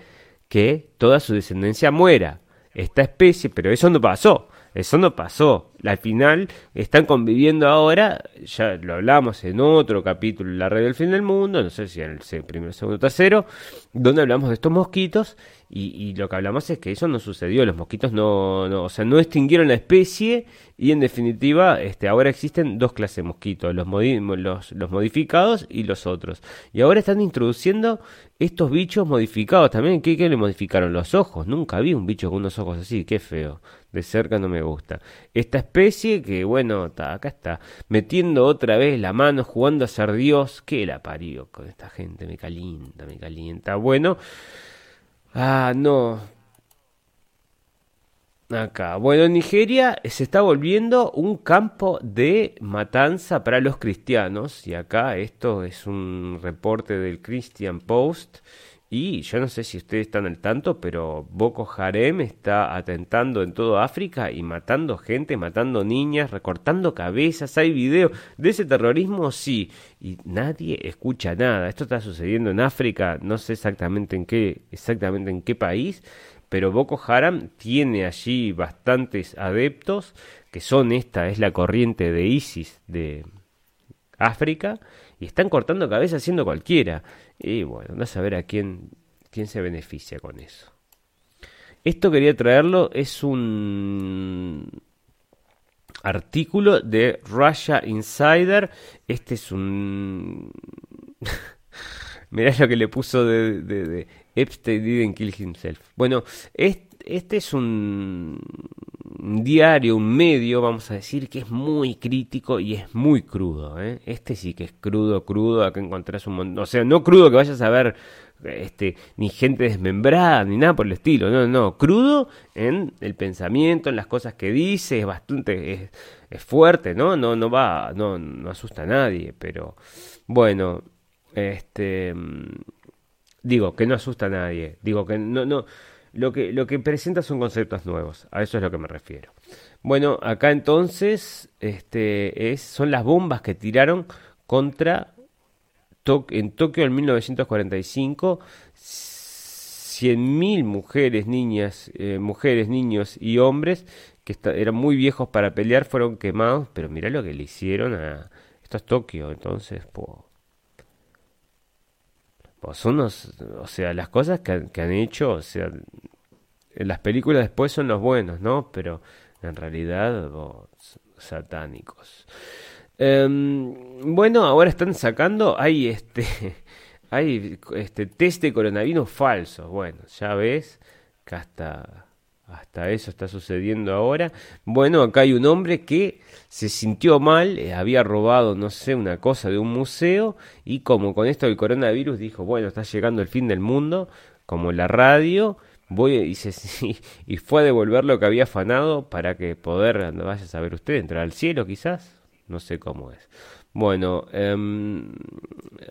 que toda su descendencia muera esta especie, pero eso no pasó. Eso no pasó. Al final están conviviendo ahora, ya lo hablamos en otro capítulo la red del fin del mundo, no sé si en el primero, segundo, tercero, donde hablamos de estos mosquitos y, lo que hablamos es que eso no sucedió, los mosquitos no, no, o sea, no extinguieron la especie y en definitiva este, ahora existen dos clases de mosquitos, los, los, los modificados y los otros. Y ahora están introduciendo estos bichos modificados también. ¿Qué, ¿Qué, le modificaron? Los ojos. Nunca vi un bicho con unos ojos así. Qué feo. De cerca no me gusta. Esta especie que, bueno, acá está. Metiendo otra vez la mano, jugando a ser Dios. ¿Qué la parió con esta gente? Me calienta, me calienta. Bueno. Ah, no. Acá. Bueno, Nigeria se está volviendo un campo de matanza para los cristianos. Y acá esto es un reporte del Christian Post. Y yo no sé si ustedes están al tanto, pero Boko Haram está atentando en toda África y matando gente, matando niñas, recortando cabezas. Hay videos de ese terrorismo, sí. Y nadie escucha nada. Esto está sucediendo en África, no sé exactamente en qué, exactamente en qué país, pero Boko Haram tiene allí bastantes adeptos, que son esta, es la corriente de ISIS de África, y están cortando cabeza haciendo cualquiera. Y bueno, no a saber a quién, quién se beneficia con eso. Esto quería traerlo, es un artículo de Russia Insider. Este es un... Mirá lo que le puso de, de Epstein didn't kill himself. Bueno, este, es un diario, un medio, vamos a decir, que es muy crítico y es muy crudo. ¿eh? Este sí que es crudo, crudo. Acá encontrás un montón. O sea, no crudo que vayas a ver este, ni gente desmembrada, ni nada por el estilo. No, no. Crudo en el pensamiento, en las cosas que dice. Es bastante. Es, fuerte, ¿no? No, no va. No, no asusta a nadie. Pero bueno. Este Digo, que no asusta a nadie. Digo que no, no. Lo que, lo que presenta son conceptos nuevos. A eso es lo que me refiero. Bueno, acá entonces este, es, son las bombas que tiraron contra en Tokio en 1945. 100.000 mujeres, niñas, eh, mujeres, niños y hombres que eran muy viejos para pelear fueron quemados. Pero mira lo que le hicieron a. Esto es Tokio, entonces, pues son los, o sea, las cosas que, han hecho, o sea, las películas después son los buenos, ¿no? Pero en realidad, satánicos. Em, bueno, ahora están sacando, hay este, hay este test de coronavirus falsos. Bueno, ya ves que hasta hasta eso está sucediendo ahora. Bueno, acá hay un hombre que se sintió mal, eh, había robado, no sé, una cosa de un museo y como con esto del coronavirus dijo, bueno, está llegando el fin del mundo, como la radio, voy y, fue a devolver lo que había afanado para que poder, vaya a saber usted, entrar al cielo quizás, no sé cómo es. Bueno, em,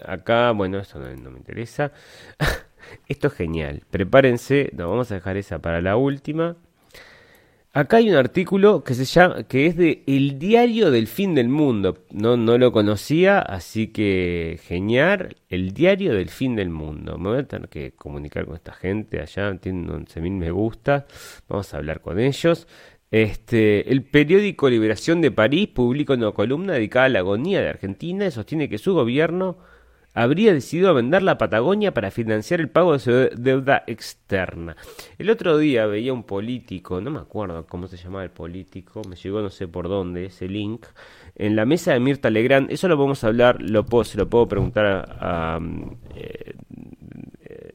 acá, bueno, esto no, no me interesa. Esto es genial. Prepárense, vamos a dejar esa para la última. Acá hay un artículo que se llama, que es de El Diario del Fin del Mundo. No, no lo conocía, así que genial. El Diario del Fin del Mundo. Me voy a tener que comunicar con esta gente allá, tienen 11.000 me gusta. Vamos a hablar con ellos. Este, el periódico Liberación de París publica una columna dedicada a la agonía de Argentina y sostiene que su gobierno habría decidido vender la Patagonia para financiar el pago de su deuda externa. El otro día veía un político, no me acuerdo cómo se llamaba el político, me llegó no sé por dónde ese link, en la mesa de Mirta Legrand, eso lo vamos a hablar, lo puedo, se lo puedo preguntar a, eh,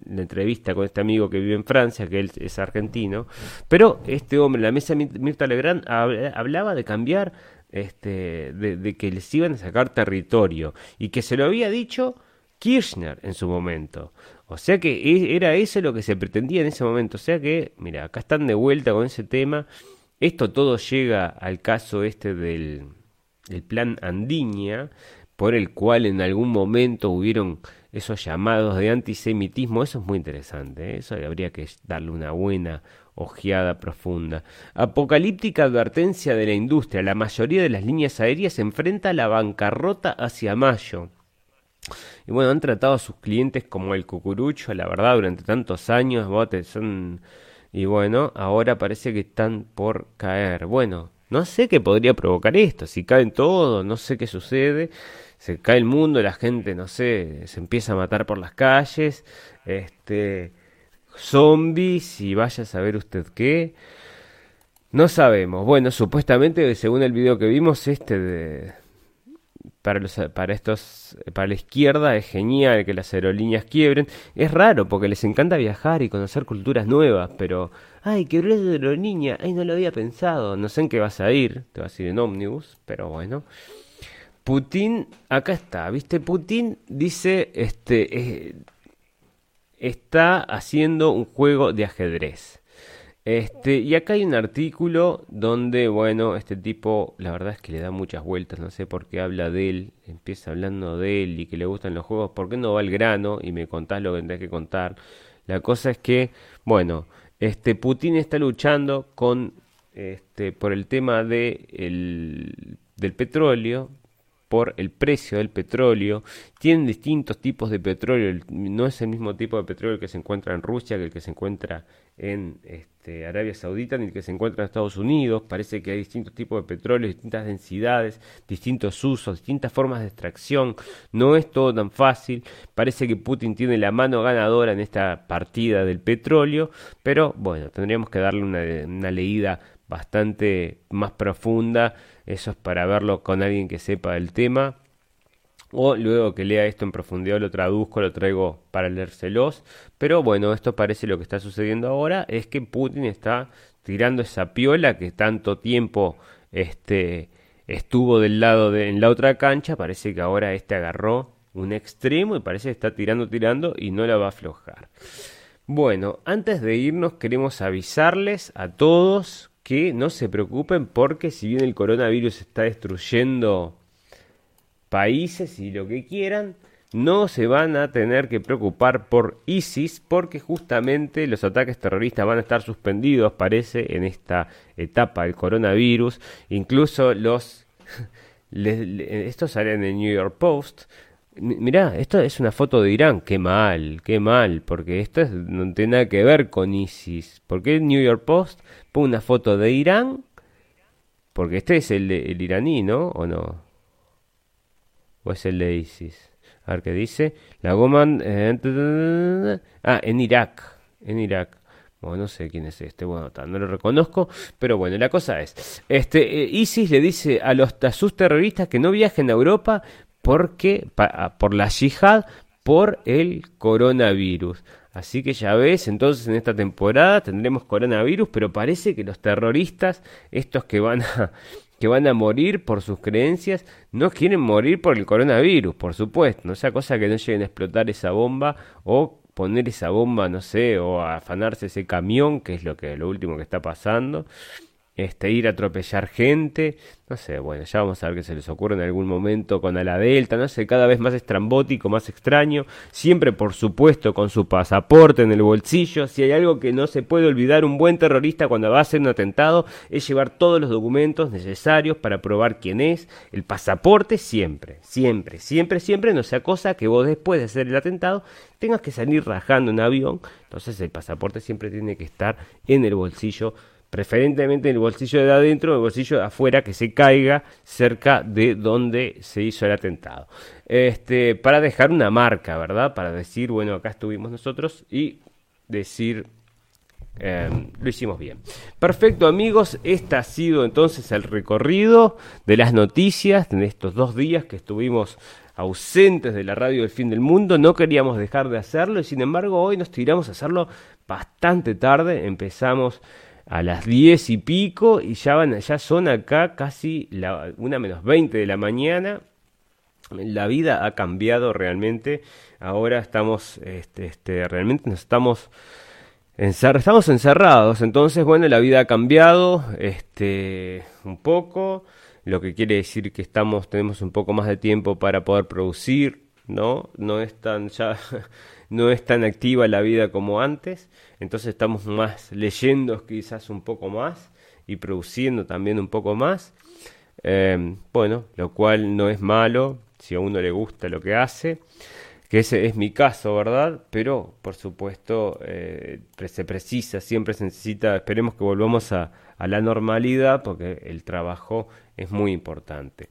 la entrevista con este amigo que vive en Francia, que él es argentino, pero este hombre, en la mesa de Mirta Legrand, hablaba de cambiar este, de, que les iban a sacar territorio y que se lo había dicho Kirchner en su momento. O sea que era eso lo que se pretendía en ese momento. O sea que, mira, acá están de vuelta con ese tema. Esto todo llega al caso este del, del plan Andiña, por el cual en algún momento hubieron esos llamados de antisemitismo. Eso es muy interesante. ¿eh? Eso habría que darle una buena ojeada profunda. Apocalíptica advertencia de la industria. La mayoría de las líneas aéreas se enfrenta a la bancarrota hacia mayo. Y bueno, han tratado a sus clientes como el cucurucho, la verdad, durante tantos años. Son... Y bueno, ahora parece que están por caer. Bueno, no sé qué podría provocar esto. Si caen todos, no sé qué sucede. Se cae el mundo, la gente, no sé, se empieza a matar por las calles. Este zombies y vaya a saber usted qué. No sabemos. Bueno, supuestamente, según el video que vimos, este de para los para estos para la izquierda es genial que las aerolíneas quiebren. Es raro porque les encanta viajar y conocer culturas nuevas, pero ay, quebró la aerolínea, ay, no lo había pensado. No sé en qué vas a ir, te vas a ir en ómnibus, pero bueno. Putin, acá está, ¿viste? Putin dice este eh, está haciendo un juego de ajedrez. Este, y acá hay un artículo donde, bueno, este tipo, la verdad es que le da muchas vueltas, no sé por qué habla de él, empieza hablando de él y que le gustan los juegos, ¿por qué no va al grano y me contás lo que tendrás que contar? La cosa es que, bueno, este Putin está luchando con, este, por el tema de el, del petróleo, por el precio del petróleo. Tienen distintos tipos de petróleo. No es el mismo tipo de petróleo que se encuentra en Rusia que el que se encuentra en este, Arabia Saudita ni el que se encuentra en Estados Unidos. Parece que hay distintos tipos de petróleo, distintas densidades, distintos usos, distintas formas de extracción. No es todo tan fácil. Parece que Putin tiene la mano ganadora en esta partida del petróleo. Pero bueno, tendríamos que darle una, una leída bastante más profunda eso es para verlo con alguien que sepa el tema. O luego que lea esto en profundidad lo traduzco, lo traigo para leérselos. Pero bueno, esto parece lo que está sucediendo ahora. Es que Putin está tirando esa piola que tanto tiempo este, estuvo del lado de en la otra cancha. Parece que ahora este agarró un extremo y parece que está tirando, tirando y no la va a aflojar. Bueno, antes de irnos queremos avisarles a todos que no se preocupen porque si bien el coronavirus está destruyendo países y lo que quieran, no se van a tener que preocupar por ISIS porque justamente los ataques terroristas van a estar suspendidos, parece, en esta etapa del coronavirus. Incluso los... esto sale en el New York Post. Mirá, esto es una foto de Irán. Qué mal, qué mal, porque esto no tiene nada que ver con ISIS. ¿Por qué el New York Post una foto de Irán, porque este es el, el iraní, ¿no? ¿O no? ¿O es el de ISIS? A ver qué dice. La Goman... Eh, ah, en Irak. En Irak. Bueno, no sé quién es este, bueno, no lo reconozco, pero bueno, la cosa es, este, eh, ISIS le dice a los sus terroristas que no viajen a Europa porque, por la yihad, por el coronavirus. Así que ya ves, entonces en esta temporada tendremos coronavirus, pero parece que los terroristas, estos que van a que van a morir por sus creencias, no quieren morir por el coronavirus, por supuesto, no sea cosa que no lleguen a explotar esa bomba o poner esa bomba, no sé, o afanarse ese camión, que es lo que lo último que está pasando este, ir a atropellar gente, no sé, bueno, ya vamos a ver qué se les ocurre en algún momento con la delta, no sé, cada vez más estrambótico, más extraño, siempre por supuesto con su pasaporte en el bolsillo, si hay algo que no se puede olvidar un buen terrorista cuando va a hacer un atentado, es llevar todos los documentos necesarios para probar quién es, el pasaporte siempre, siempre, siempre, siempre, no sea cosa que vos después de hacer el atentado tengas que salir rajando un avión, entonces el pasaporte siempre tiene que estar en el bolsillo preferentemente en el bolsillo de adentro, en el bolsillo de afuera, que se caiga cerca de donde se hizo el atentado. Este, para dejar una marca, ¿verdad? Para decir, bueno, acá estuvimos nosotros y decir, em, lo hicimos bien. Perfecto, amigos, este ha sido entonces el recorrido de las noticias en estos dos días que estuvimos ausentes de la radio del fin del mundo. No queríamos dejar de hacerlo y sin embargo hoy nos tiramos a hacerlo bastante tarde. Empezamos a las 10 y pico y ya van, ya son acá casi una menos 20 de la mañana. La vida ha cambiado realmente. Ahora estamos, este, este, realmente nos estamos estamos encerrados. Entonces, bueno, la vida ha cambiado, este, un poco. Lo que quiere decir que estamos, tenemos un poco más de tiempo para poder producir, ¿no? No es tan ya no es tan activa la vida como antes, entonces estamos más leyendo quizás un poco más y produciendo también un poco más. Em, bueno, lo cual no es malo si a uno le gusta lo que hace, que ese es mi caso, ¿verdad? Pero por supuesto eh, se precisa, siempre se necesita, esperemos que volvamos a, a la normalidad porque el trabajo es muy importante.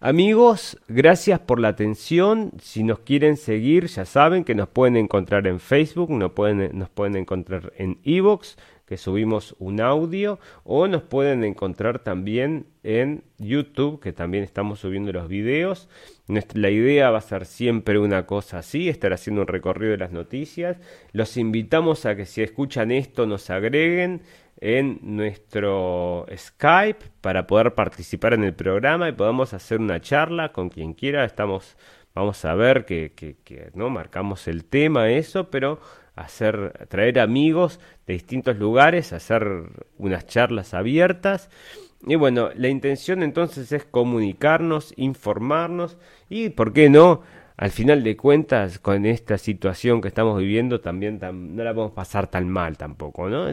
Amigos, gracias por la atención. Si nos quieren seguir, ya saben que nos pueden encontrar en Facebook, nos pueden, encontrar en Evox, que subimos un audio, o nos pueden encontrar también en YouTube, que también estamos subiendo los videos. la idea va a ser siempre una cosa así, estar haciendo un recorrido de las noticias. Los invitamos a que si escuchan esto nos agreguen en nuestro Skype para poder participar en el programa y podamos hacer una charla con quien quiera. Estamos, vamos a ver que, que, no marcamos el tema, eso, pero hacer, traer amigos de distintos lugares, hacer unas charlas abiertas. Y bueno, la intención entonces es comunicarnos, informarnos y, ¿por qué no?, al final de cuentas, con esta situación que estamos viviendo, también no la podemos pasar tan mal tampoco, ¿no?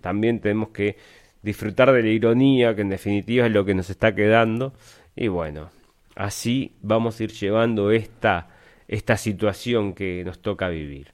También tenemos que disfrutar de la ironía, que en definitiva es lo que nos está quedando. Y bueno, así vamos a ir llevando esta, esta situación que nos toca vivir.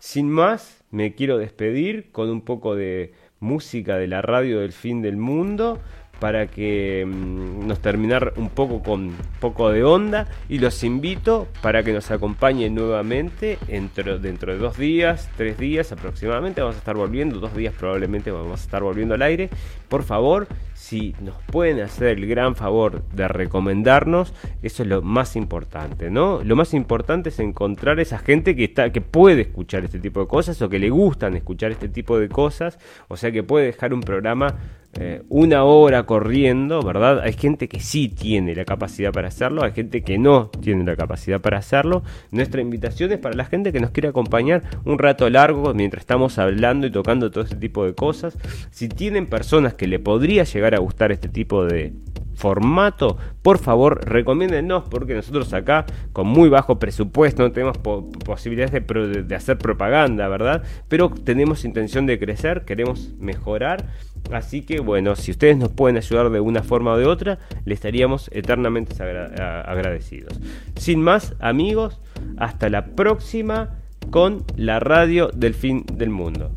Sin más, me quiero despedir con un poco de música de la radio del fin del mundo para que mm, nos terminar un poco con poco de onda y los invito para que nos acompañen nuevamente dentro, dentro de dos días, tres días aproximadamente, vamos a estar volviendo, dos días probablemente vamos a estar volviendo al aire. Por favor, si nos pueden hacer el gran favor de recomendarnos, eso es lo más importante, ¿no? Lo más importante es encontrar esa gente que está, que puede escuchar este tipo de cosas o que le gustan escuchar este tipo de cosas, o sea que puede dejar un programa eh, una hora corriendo, ¿verdad? Hay gente que sí tiene la capacidad para hacerlo, hay gente que no tiene la capacidad para hacerlo. Nuestra invitación es para la gente que nos quiere acompañar un rato largo mientras estamos hablando y tocando todo este tipo de cosas. Si tienen personas que le podría llegar a gustar este tipo de formato, por favor recomiéndennos porque nosotros acá con muy bajo presupuesto no tenemos posibilidades de, hacer propaganda, ¿verdad? Pero tenemos intención de crecer, queremos mejorar Así que bueno, si ustedes nos pueden ayudar de una forma o de otra, le estaríamos eternamente agradecidos. Sin más, amigos, hasta la próxima con la radio del fin del mundo.